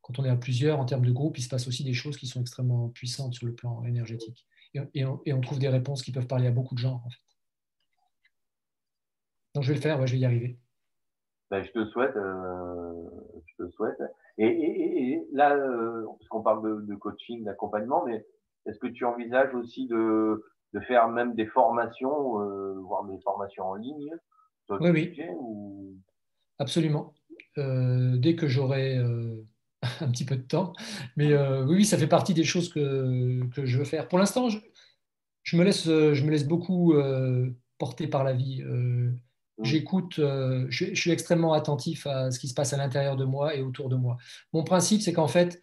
quand on est à plusieurs, en termes de groupe, il se passe aussi des choses qui sont extrêmement puissantes sur le plan énergétique. Et, on, trouve des réponses qui peuvent parler à beaucoup de gens, en fait. Donc je vais le faire, je vais y arriver. Ben, je te souhaite, euh, je te souhaite. Et, là, euh, parce qu'on parle de, coaching, d'accompagnement, mais est-ce que tu envisages aussi de, faire même des formations, euh, voire des formations en ligne Oui, oui. Absolument. dès que j'aurai un petit peu de temps. Mais euh, oui, ça fait partie des choses que, que je veux faire. Pour l'instant, je, je, me laisse, je me laisse beaucoup porter par la vie. Euh, j'écoute, je, je, suis extrêmement attentif à ce qui se passe à l'intérieur de moi et autour de moi. Mon principe, c'est qu'en fait,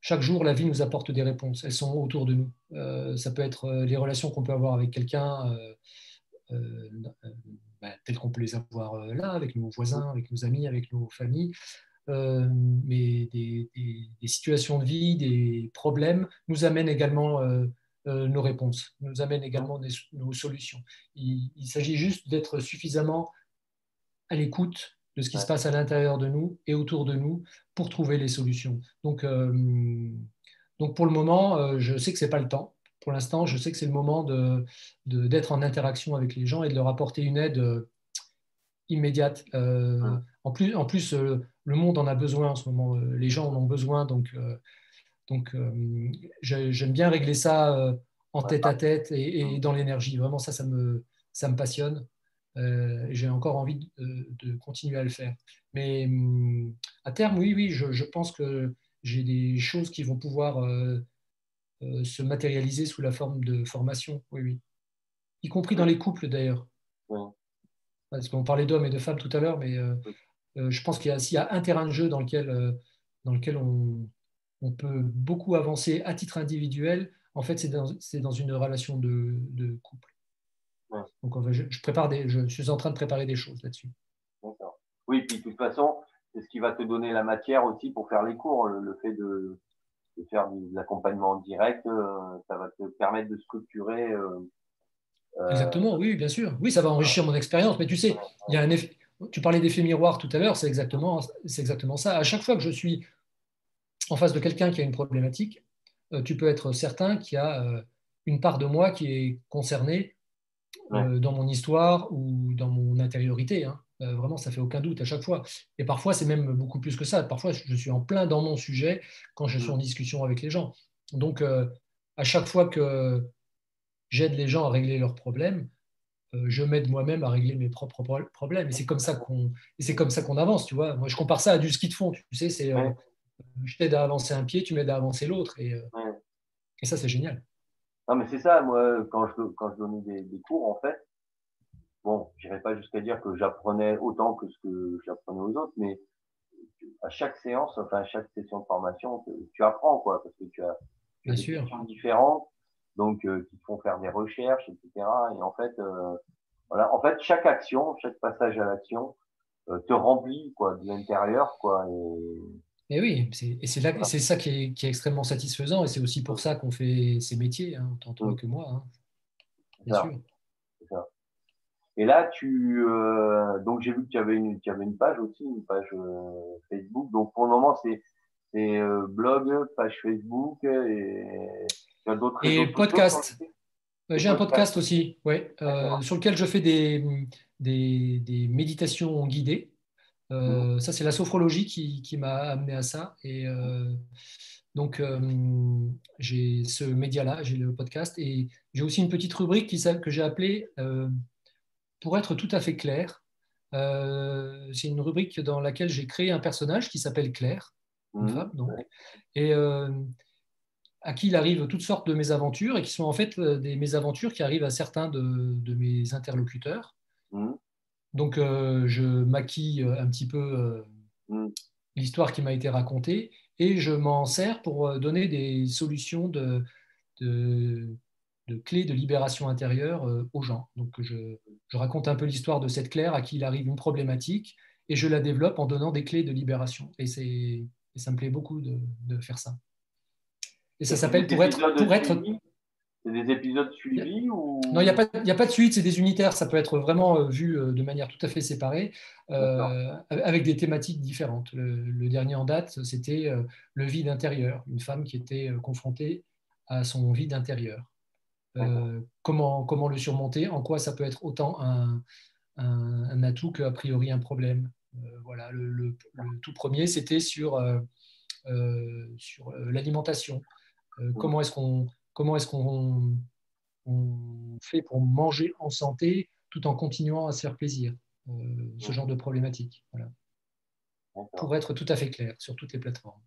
chaque jour, la vie nous apporte des réponses. Elles sont autour de nous. ça peut être les relations qu'on peut avoir avec quelqu'un bah, tels qu'on peut les avoir euh, là, avec nos voisins, avec nos amis, avec nos familles. Euh, mais des, situations de vie, des problèmes nous amènent également euh, nos réponses, nous amènent également nos solutions. Il, s'agit juste d'être suffisamment à l'écoute de ce qui se passe à l'intérieur de nous et autour de nous pour trouver les solutions. Donc, donc pour le moment, je sais que ce n'est pas le temps pour l'instant, je sais que c'est le moment d'être de, d'être en interaction avec les gens et de leur apporter une aide euh, immédiate. Euh, en plus, en plus euh, le monde en a besoin en ce moment. Les gens en ont besoin. Donc, donc j'aime bien régler ça en tête à tête et, dans l'énergie. Vraiment, ça, ça me, ça me passionne. J'ai encore envie de, continuer à le faire. Mais hum, à terme, oui, oui, je, je pense que j'ai des choses qui vont pouvoir euh, se matérialiser sous la forme de formation, oui, oui. Y compris dans les couples d'ailleurs. Parce qu'on parlait d'hommes et de femmes tout à l'heure, mais euh, euh, je pense qu'il y, a un terrain de jeu dans lequel, dans lequel on, on, peut beaucoup avancer à titre individuel. En fait, c'est dans, dans, une relation de, de couple. Donc, je, je, prépare des, je suis en train de préparer des choses là-dessus. Oui, puis de toute façon, c'est ce qui va te donner la matière aussi pour faire les cours, le fait de, de faire de l'accompagnement direct, euh, ça va te permettre de structurer. Euh, euh, exactement, oui, bien sûr. Oui, ça va enrichir mon expérience, mais tu sais, il y a un effet. Tu parlais d'effet miroir tout à l'heure, c'est exactement, c'est exactement ça. À chaque fois que je suis en face de quelqu'un qui a une problématique, tu peux être certain qu'il y a une part de moi qui est concernée dans mon histoire ou dans mon intériorité. Hein. Euh, vraiment, ça fait aucun doute à chaque fois. Et parfois, c'est même beaucoup plus que ça. Parfois, je suis en plein dans mon sujet quand je suis en discussion avec les gens. Donc, euh, à chaque fois que j'aide les gens à régler leurs problèmes, euh, je m'aide moi-même à régler mes propres problèmes. Et c'est comme ça qu'on, c'est comme ça qu'on avance, tu vois. Moi, je compare ça à du ski de fond. Tu sais, c'est, je t'aide à avancer un pied, tu m'aides à avancer l'autre, et, et ça, c'est génial. Non, mais c'est ça. Moi, quand je, quand je donnais des, des cours, en fait, bon, j'irai pas jusqu'à dire que j'apprenais autant que ce que j'apprenais aux autres, mais à chaque séance, enfin à chaque session de formation, tu apprends quoi, parce que tu as, des questions différentes, donc euh, qui te font faire des recherches, etc. Et en fait, euh, voilà, en fait, chaque action, chaque passage à l'action euh, te remplit quoi de l'intérieur, quoi. Et... oui, et c'est là, c'est ça qui est, qui est, extrêmement satisfaisant, et c'est aussi pour ça qu'on fait ces métiers, hein, tant toi que moi. Hein. Bien sûr. Et là, tu euh, donc j'ai vu que tu avais une tu avais une page aussi, une page euh, Facebook. Donc pour le moment, c'est euh, blog, page Facebook et d'autres et podcast. J'ai un podcast aussi, ouais, sur lequel je fais des, des, des méditations guidées. Mmh. Ça, c'est la sophrologie qui, qui m'a amené à ça. Et donc, j'ai ce média-là, j'ai le podcast, et j'ai aussi une petite rubrique qui, que j'ai appelée pour être tout à fait clair, euh, c'est une rubrique dans laquelle j'ai créé un personnage qui s'appelle Claire, une mmh. femme, donc, et euh, à qui il arrive toutes sortes de mésaventures et qui sont en fait euh, des mésaventures qui arrivent à certains de, mes interlocuteurs. Donc, je maquille un petit peu mmh. l'histoire qui m'a été racontée et je m'en sers pour donner des solutions de, de de clés de libération intérieure euh, aux gens. Donc je, raconte un peu l'histoire de cette Claire à qui il arrive une problématique et je la développe en donnant des clés de libération. Et, ça me plaît beaucoup de, faire ça. Et ça s'appelle pour être... Pour être c'est des épisodes suivis ou... Non, il n'y a, a, pas de suite, c'est des unitaires. Ça peut être vraiment euh, vu euh, de manière tout à fait séparée, avec des thématiques différentes. Le, dernier en date, c'était le vide intérieur, une femme qui était confrontée à son vide intérieur. Euh, comment, comment le surmonter, en quoi ça peut être autant un, un, atout qu'a priori un problème? Euh, voilà, le, tout premier, c'était sur, euh, sur l'alimentation. comment est-ce qu'on comment est-ce qu'on on fait pour manger en santé tout en continuant à se faire plaisir Ce genre de problématique. Voilà. Pour être tout à fait clair sur toutes les plateformes.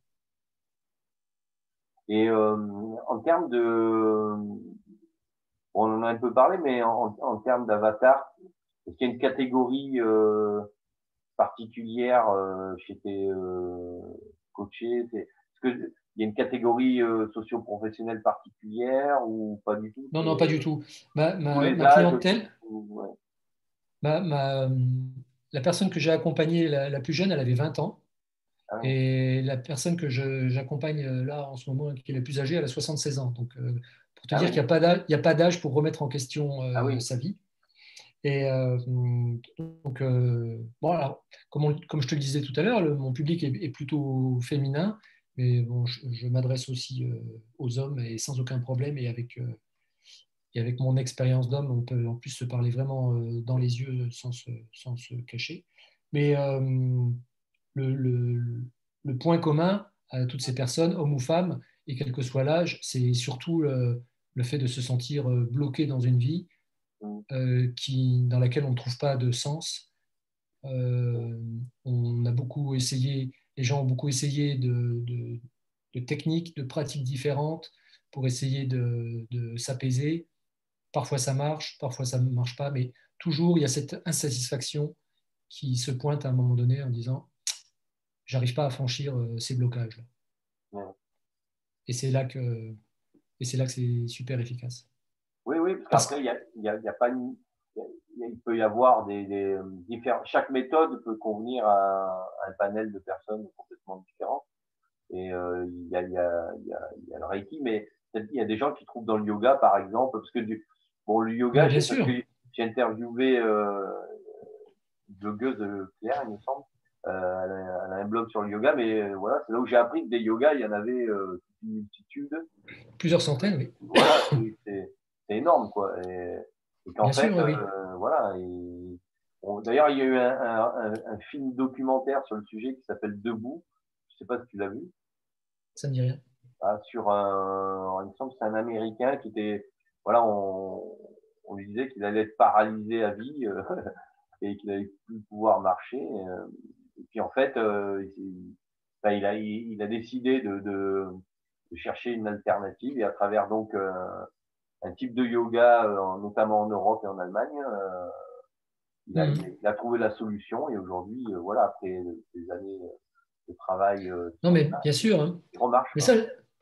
Et en termes de, on en a un peu parlé, mais en, termes d'avatar, est-ce qu'il y a une catégorie euh, particulière euh, chez tes euh, coachés Est-ce qu'il y a une catégorie socio-professionnelle particulière ou pas du tout? Non, non, pas du tout. Ma, clientèle, la personne que j'ai accompagnée, la, plus jeune, elle avait 20 ans. Ah Et la personne que j'accompagne là en ce moment, qui est la plus âgée, elle a 76 ans. Donc, pour te ah dire qu'il n'y a pas d'âge pour remettre en question euh, ah sa vie. Et euh, donc, euh, bon, comme, comme, je te le disais tout à l'heure, mon public est, plutôt féminin, mais je, m'adresse aussi aux hommes et sans aucun problème. Et avec, et avec mon expérience d'homme, on peut en plus se parler vraiment dans les yeux sans se, sans se cacher. Mais le, le, point commun à toutes ces personnes, hommes ou femmes, et quel que soit l'âge, c'est surtout le, le fait de se sentir euh, bloqué dans une vie euh, qui, dans laquelle on ne trouve pas de sens. Euh, on a beaucoup essayé, les gens ont beaucoup essayé de, techniques, de pratiques différentes pour essayer de, s'apaiser. Parfois ça marche, parfois ça ne marche pas, mais toujours il y a cette insatisfaction qui se pointe à un moment donné en disant j'arrive pas à franchir ces blocages. Et c'est là que et c'est là que c'est super efficace. Oui, oui, parce, qu'après, il y a, pas il peut y avoir des, différents. Chaque méthode peut convenir à, un panel de personnes complètement différentes. Et euh, il, y a, il, y a, il, y a, il y a le Reiki, mais il y a des gens qui trouvent dans le yoga, par exemple, parce que du, bon, le yoga, j'ai interviewé euh, une blogueuse Claire, il me semble. Euh, elle, a, un blog sur le yoga, mais euh, voilà, c'est là où j'ai appris que des yogas, il y en avait euh, une multitude. Plusieurs centaines, oui. Voilà, c'est énorme, quoi. Et, qu'en fait, voilà. D'ailleurs, il y a eu un, un, film documentaire sur le sujet qui s'appelle Debout. Je ne sais pas si tu l'as vu. Ça ne dit rien. Ah, sur un, il me semble c'est un Américain qui était, voilà, on, on lui disait qu'il allait être paralysé à vie et qu'il n'allait plus pouvoir marcher. Et puis en fait, euh, il, a, il, a décidé de, de, chercher une alternative et à travers donc euh, un type de yoga, euh, notamment en Europe et en Allemagne, il a, mmh. il, a, trouvé la solution et aujourd'hui, voilà, après des années de travail. non, mais bien sûr. Hein. mais ça,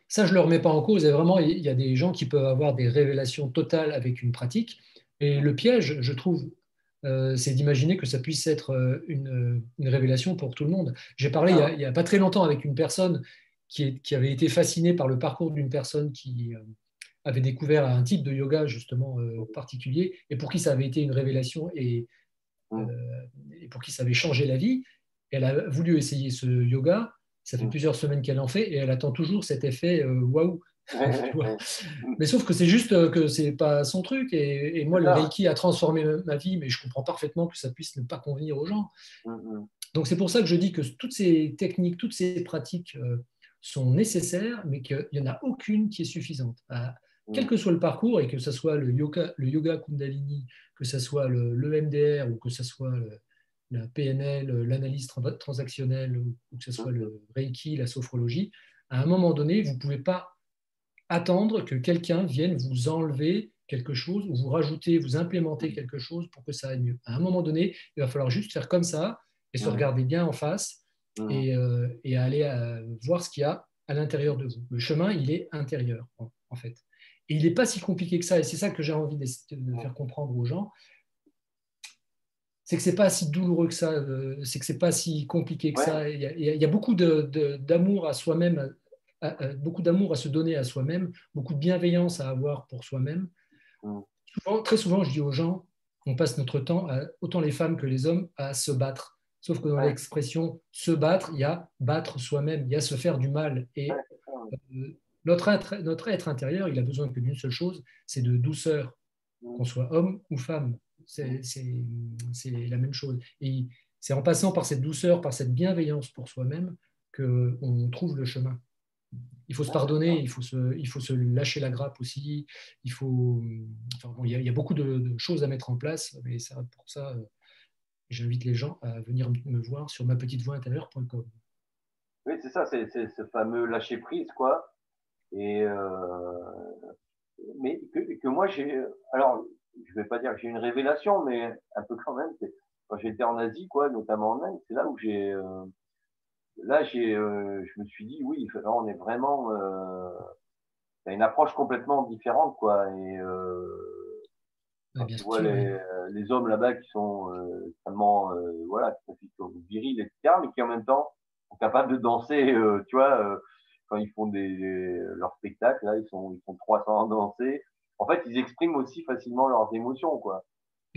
ça, je ne le remets pas en cause. Et vraiment, il y a des gens qui peuvent avoir des révélations totales avec une pratique. Et le piège, je trouve, euh, c'est d'imaginer que ça puisse être euh, une, révélation pour tout le monde. J'ai parlé il n'y a, pas très longtemps avec une personne qui, avait été fascinée par le parcours d'une personne qui euh, avait découvert un type de yoga justement particulier et pour qui ça avait été une révélation et, et, pour qui ça avait changé la vie. Elle a voulu essayer ce yoga. Ça fait plusieurs semaines qu'elle en fait et elle attend toujours cet effet waouh mais sauf que c'est juste euh, que c'est pas son truc. Et, moi, le Reiki a transformé ma vie, mais je comprends parfaitement que ça puisse ne pas convenir aux gens. Mm, mm. Donc c'est pour ça que je dis que toutes ces techniques, toutes ces pratiques euh, sont nécessaires, mais qu'il n'y en a aucune qui est suffisante. Quel que soit le parcours, et que ce soit le yoga, le yoga Kundalini, que ce soit le, MDR, ou que ce soit la PNL, l'analyse transactionnelle, ou que ce soit le Reiki, la sophrologie, à un moment donné, vous ne pouvez pas attendre que quelqu'un vienne vous enlever quelque chose ou vous rajouter, vous implémenter quelque chose pour que ça aille mieux. À un moment donné, il va falloir juste faire comme ça et se regarder bien en face et, euh, aller euh, voir ce qu'il y a à l'intérieur de vous. Le chemin, il est intérieur, en, fait. Et il n'est pas si compliqué que ça, et c'est ça que j'ai envie de faire comprendre aux gens. C'est que c'est pas si douloureux que ça, euh, c'est que c'est pas si compliqué que ça. Il y, a, beaucoup d'amour à soi-même, beaucoup d'amour à se donner à soi-même, beaucoup de bienveillance à avoir pour soi-même. très souvent, je dis aux gens, on passe notre temps, autant les femmes que les hommes, à se battre. Sauf que dans l'expression se battre, il y a battre soi-même, il y a se faire du mal. Et euh, notre, être, notre être intérieur, il a besoin que d'une seule chose, c'est de douceur, qu'on soit homme ou femme. C'est la même chose. Et c'est en passant par cette douceur, par cette bienveillance pour soi-même, qu'on trouve le chemin. Il faut se pardonner, il faut se, il faut se lâcher la grappe aussi. Il, faut, il, y a, beaucoup de, choses à mettre en place, mais ça, pour ça, euh, j'invite les gens à venir me voir sur ma petite voix intérieure.com. Oui, c'est ça, c'est ce fameux lâcher prise, quoi. Et euh, mais que, moi j'ai, alors je vais pas dire que j'ai une révélation, mais un peu quand même. Quand j'étais en Asie, quoi, notamment en Inde, c'est là où j'ai, euh, là j'ai, euh, je me suis dit oui, là, on est vraiment, euh, une approche complètement différente, quoi. Et tu vois les, les, hommes là-bas qui sont extrêmement, voilà, qui sont virils, etc., mais qui en même temps sont capables de danser, tu vois quand ils font des, leurs spectacles, là, ils sont, ils sont 300 à danser. En fait, ils expriment aussi facilement leurs émotions, quoi.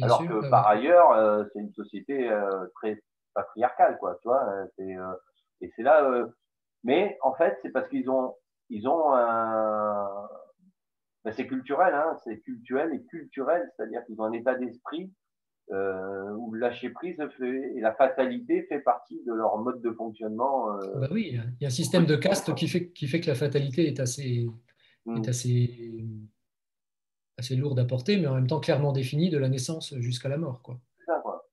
Alors que par ailleurs, euh, c'est une société euh, très patriarcale, quoi, tu vois. Euh, c'est, et c'est là. mais en fait, c'est parce qu'ils ont, ils ont un. Ben, c'est culturel, hein, c'est culturel et culturel, c'est-à-dire qu'ils ont un état d'esprit euh, où le lâcher prise fait, et la fatalité fait partie de leur mode de fonctionnement. Euh, bah oui, il y a un système de caste qui fait, qui fait que la fatalité est assez, mm. est assez, assez lourde à porter, mais en même temps clairement définie de la naissance jusqu'à la mort. Quoi. Ça, quoi.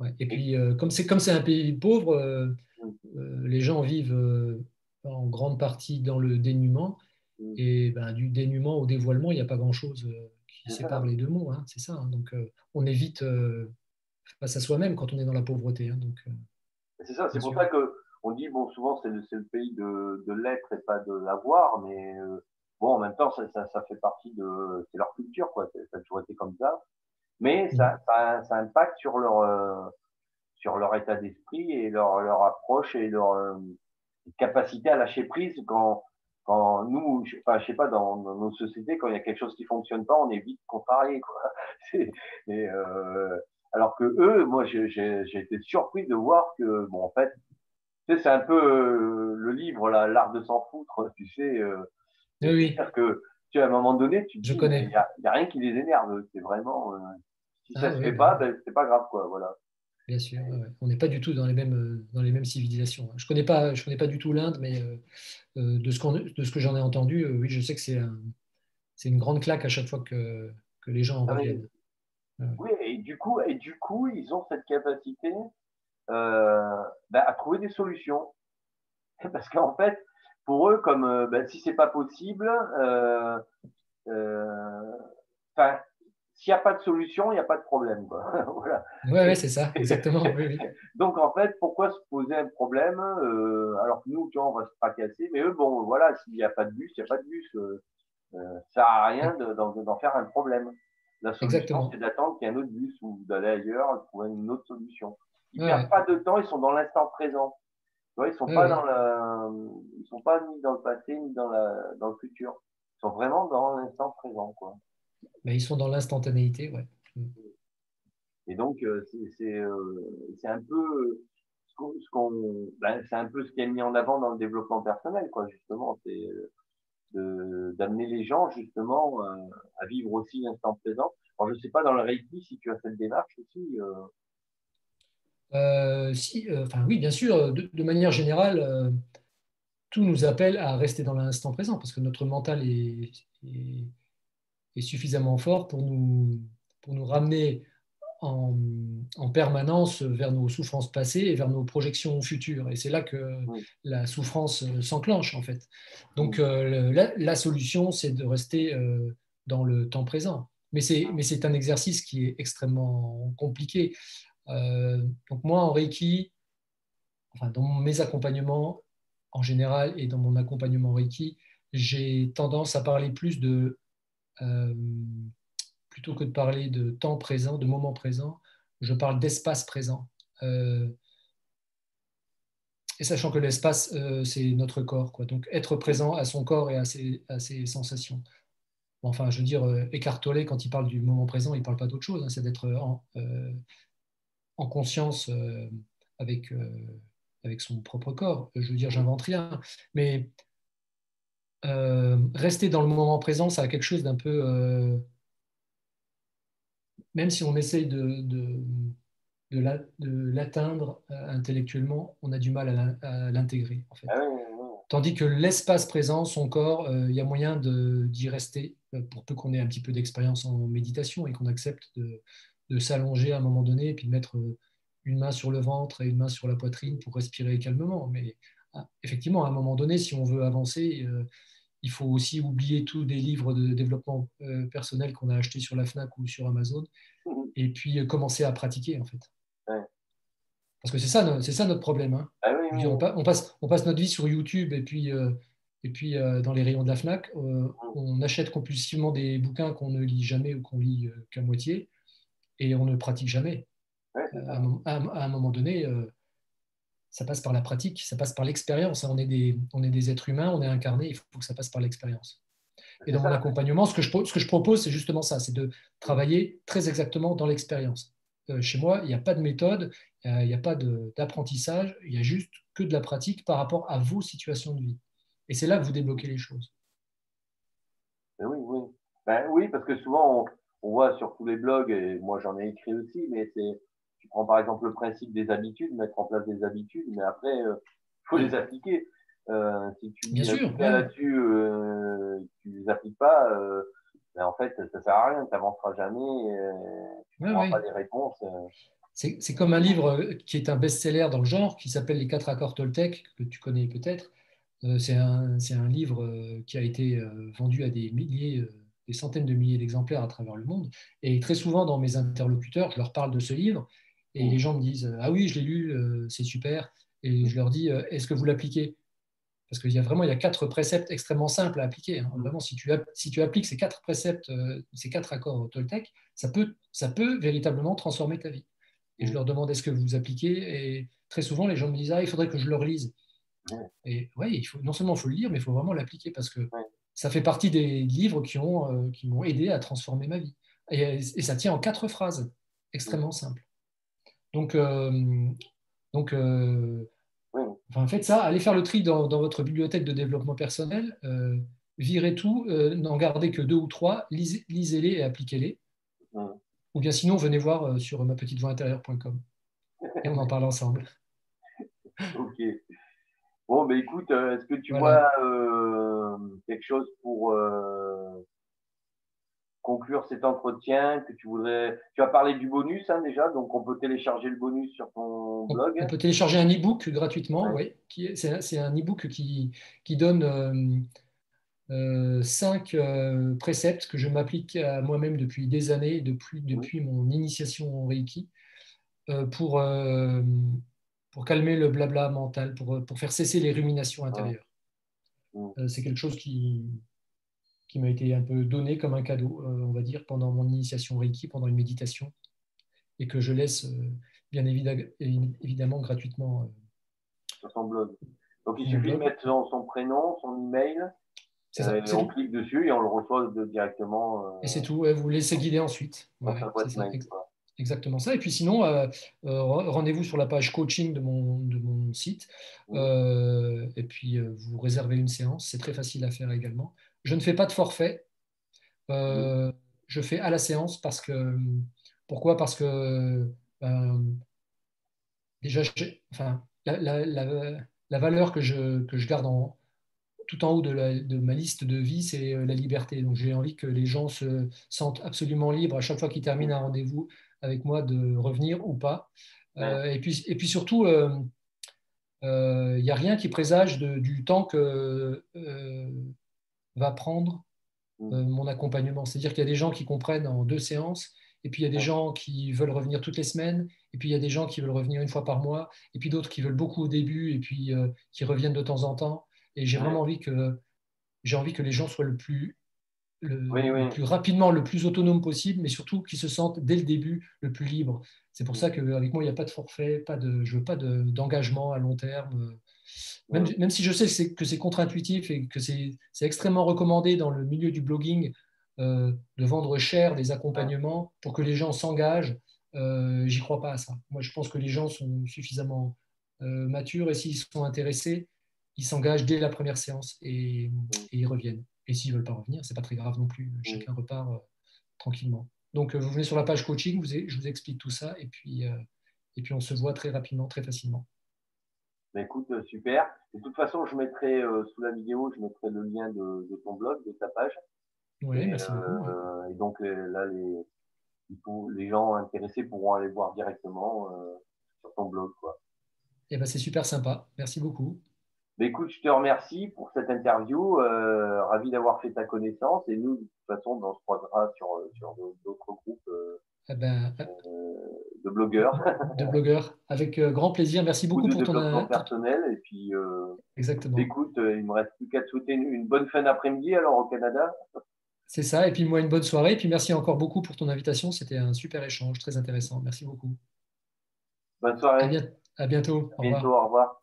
Ouais. Et puis, euh, comme c'est comme c'est un pays pauvre, euh, mm. les gens vivent en grande partie dans le dénuement. Mm. Et ben, du dénuement au dévoilement, il n'y a pas grand-chose qui sépare les deux mots. Hein, c'est ça. Hein. donc, euh, on évite euh, face à soi-même quand on est dans la pauvreté. Hein, donc, euh, c'est ça. C'est pour ça que on dit bon, souvent c'est le, le, pays de, de l'être et pas de l'avoir, mais bon, en même temps, ça, ça, ça fait partie de c'est leur culture, quoi. Ça a toujours été comme ça. Mais mm. ça, ça, ça impacte sur leur sur leur état d'esprit et leur, leur approche et leur capacité à lâcher prise quand quand nous, je, enfin, je sais pas, dans, nos sociétés, quand il y a quelque chose qui fonctionne pas, on est vite contrarié, quoi. Et, euh, alors que eux, moi, j'ai été surpris de voir que, bon, en fait, tu sais, c'est un peu euh, le livre, là, l'art de s'en foutre, tu sais. Euh, oui. C'est-à-dire que, tu à un moment donné, tu je connais. Il n'y a, a, rien qui les énerve. C'est vraiment, euh, si ça ah se fait pas, ben, c'est pas grave, quoi. Voilà. Bien sûr, on n'est pas du tout dans les mêmes, euh, dans les mêmes civilisations. Je ne connais, pas, je connais pas du tout l'Inde, mais euh, euh, de, ce de ce que j'en ai entendu, oui, je sais que c'est un, une grande claque à chaque fois que, que les gens en ah reviennent. Oui, et du, coup, et du coup, ils ont cette capacité bah, à trouver des solutions. Parce qu'en fait, pour eux, comme bah, si c'est pas possible, enfin s'il n'y a pas de solution, il n'y a pas de problème. voilà. Oui, c'est ça, exactement. Donc, en fait, pourquoi se poser un problème euh, alors que nous, tu vois, on va se fracasser Mais eux, bon, voilà, s'il n'y a pas de bus, il n'y a pas de bus. Euh, euh, ça ne sert à rien d'en faire un problème. La solution, c'est d'attendre qu'il y ait un autre bus ou d'aller ailleurs, trouver une autre solution. Ils ne perdent pas de temps, ils sont dans l'instant présent. ils ne sont, pas dans la... ils sont pas ni dans le passé, ni dans, la... dans le futur. Ils sont vraiment dans l'instant présent. Quoi. Mais ils sont dans l'instantanéité, ouais. Et donc, euh, euh, c'est un peu ce qu'on, ben, c'est un peu ce qui est mis en avant dans le développement personnel, quoi, justement. C'est euh, d'amener les gens, justement, à vivre aussi l'instant présent. Alors, je ne sais pas dans le Reiki si tu as cette démarche aussi. si, enfin oui, bien sûr. De, manière générale, tout nous appelle à rester dans l'instant présent parce que notre mental est est suffisamment fort pour nous, pour nous ramener en, en, permanence vers nos souffrances passées et vers nos projections futures. Et c'est là que la souffrance euh, s'enclenche, en fait. Donc, euh, la, solution, c'est de rester euh, dans le temps présent. Mais c'est un exercice qui est extrêmement compliqué. donc, moi, en Reiki, enfin, dans mes accompagnements en général et dans mon accompagnement Reiki, j'ai tendance à parler plus de plutôt que de parler de temps présent, de moment présent, je parle d'espace présent. et sachant que l'espace, c'est notre corps. Quoi. Donc être présent à son corps et à ses, à ses sensations. Enfin, je veux dire, écartolé, quand il parle du moment présent, il ne parle pas d'autre chose. Hein, c'est d'être en, en, conscience avec, avec son propre corps. Je veux dire, j'invente rien. Mais euh, rester dans le moment présent, ça a quelque chose d'un peu. Euh, même si on essaye de, de, de l'atteindre euh, intellectuellement, on a du mal à l'intégrer. En fait. Ah Tandis que l'espace présent, son corps, il y a moyen d'y rester, pour peu qu'on ait un petit peu d'expérience en méditation et qu'on accepte de, de s'allonger à un moment donné et puis de mettre une main sur le ventre et une main sur la poitrine pour respirer calmement. Mais ah, effectivement, à un moment donné, si on veut avancer, il faut aussi oublier tous des livres de développement euh, personnel qu'on a achetés sur la FNAC ou sur Amazon mhm. et puis euh, commencer à pratiquer en fait. Parce que c'est ça, c'est ça notre problème. Hein. Ah on, passe, on passe notre vie sur YouTube et puis, euh, et puis dans les rayons de la FNAC, mhm. on achète compulsivement des bouquins qu'on ne lit jamais ou qu'on lit qu'à moitié et on ne pratique jamais. À, à, un moment donné, ça passe par la pratique, ça passe par l'expérience. On, est des, on est des êtres humains, on est incarnés, il faut que ça passe par l'expérience. Et dans mon accompagnement, ce que je, ce que je propose, c'est justement ça, c'est de travailler très exactement dans l'expérience. Euh, chez moi, il n'y a pas de méthode, il n'y a, pas d'apprentissage, il y a juste que de la pratique par rapport à vos situations de vie. Et c'est là que vous débloquez les choses. Ben oui, oui. Ben oui, parce que souvent, on, on voit sur tous les blogs, et moi j'en ai écrit aussi, mais c'est tu prends par exemple le principe des habitudes, mettre en place des habitudes, mais après, il euh, faut les appliquer. Euh, si tu Bien sûr, là-dessus, euh, tu ne les appliques pas, ben, en fait, ça ne sert à rien, tu n'avanceras jamais, tu n'auras pas les réponses. C'est comme un livre qui est un best-seller dans le genre, qui s'appelle Les quatre accords Toltec, que tu connais peut-être. C'est un, un, livre qui a été vendu à des milliers, des centaines de milliers d'exemplaires à travers le monde. Et très souvent, dans mes interlocuteurs, je leur parle de ce livre et les gens me disent Ah oui, je l'ai lu, euh, c'est super. Et je leur dis euh, Est-ce que vous l'appliquez? Parce qu'il y a vraiment il y a quatre préceptes extrêmement simples à appliquer. Hein. Vraiment, si tu, si tu appliques ces quatre préceptes, euh, ces quatre accords Toltec, ça peut, ça peut véritablement transformer ta vie. Et je leur demande Est-ce que vous appliquez? Et très souvent, les gens me disent Ah, il faudrait que je le relise. Et oui, il faut, non seulement il faut le lire, mais il faut vraiment l'appliquer parce que ça fait partie des livres qui m'ont aidé à transformer ma vie. Et, et, ça tient en quatre phrases extrêmement simples. Donc, euh, donc euh, enfin, faites ça, allez faire le tri dans, votre bibliothèque de développement personnel, euh, virez tout, n'en gardez que deux ou trois, lisez-les et appliquez-les. Ou bien sinon, venez voir sur ma petite voix intérieure.com et on en parle ensemble. ok. Bon, ben écoute, est-ce que tu vois quelque chose pour conclure cet entretien que tu voudrais. Tu as parlé du bonus hein, déjà, donc on peut télécharger le bonus sur ton blog. On peut télécharger un e-book gratuitement, oui. C'est un e-book qui, qui donne euh, euh, cinq euh, préceptes que je m'applique à moi-même depuis des années, depuis, depuis mon initiation en Reiki, pour, pour calmer le blabla mental, pour, pour faire cesser les ruminations intérieures. C'est quelque chose qui, qui m'a été un peu donné comme un cadeau, euh, on va dire, pendant mon initiation Reiki, pendant une méditation, et que je laisse euh, bien évidemment gratuitement. Euh, Sur son blog. Donc il suffit de mettre son, prénom, son email, ça, on clique dessus et on le reçoit directement. et c'est tout, vous laissez guider ensuite. exactement ça. Et puis sinon, rendez-vous sur la page coaching de mon, de mon site. et puis, vous réservez une séance. C'est très facile à faire également. Je ne fais pas de forfait. Euh, je fais à la séance parce que. Pourquoi? Parce que. Euh, déjà, enfin, la, valeur que je, que je garde en, tout en haut de, de ma liste de vie, c'est euh, la liberté. Donc, j'ai envie que les gens se sentent absolument libres à chaque fois qu'ils terminent un rendez-vous avec moi de revenir ou pas. et, puis, et puis surtout, il n'y a rien qui présage du temps que va prendre mm. euh, mon accompagnement. C'est-à-dire qu'il y a des gens qui comprennent en deux séances, et puis il y a des gens qui veulent revenir toutes les semaines, et puis il y a des gens qui veulent revenir une fois par mois, et puis d'autres qui veulent beaucoup au début, et puis euh, qui reviennent de temps en temps. Et j'ai vraiment envie que j'ai envie que les gens soient le plus le, plus rapidement, le plus autonome possible, mais surtout qu'ils se sentent dès le début le plus libre. C'est pour ça qu'avec moi, il n'y a pas de forfait, pas de, je veux pas d'engagement à long terme. Même, même, si je sais que c'est contre-intuitif et que c'est extrêmement recommandé dans le milieu du blogging euh, de vendre cher des accompagnements pour que les gens s'engagent, euh, j'y crois pas à ça. Moi, je pense que les gens sont suffisamment euh, matures et s'ils sont intéressés, ils s'engagent dès la première séance et, ils reviennent. Et s'ils ne veulent pas revenir, c'est pas très grave non plus. Chacun repart euh, tranquillement. Donc, vous venez sur la page coaching, vous je vous explique tout ça et puis, et puis on se voit très rapidement, très facilement. Ben, écoute, super. De toute façon, je mettrai sous la vidéo, je mettrai le lien de, de ton blog, de ta page. Oui, merci beaucoup. et donc là, les, les gens intéressés pourront aller voir directement euh, sur ton blog. Quoi. Et eh ben, c'est super sympa. Merci beaucoup. Mais écoute, je te remercie pour cette interview. Euh, ravi d'avoir fait ta connaissance. Et nous, de toute façon, on se croisera sur, sur d'autres groupes euh, eh ben, de blogueurs. De blogueurs, avec grand plaisir. Merci beaucoup pour ton développement personnel. Et puis, Exactement. écoute, il me reste plus qu'à te souhaiter une bonne fin d'après-midi alors au Canada. C'est ça. Et puis moi, une bonne soirée. Et puis merci encore beaucoup pour ton invitation. C'était un super échange, très intéressant. Merci beaucoup. Bonne soirée. À, bientôt. À bientôt. Au revoir.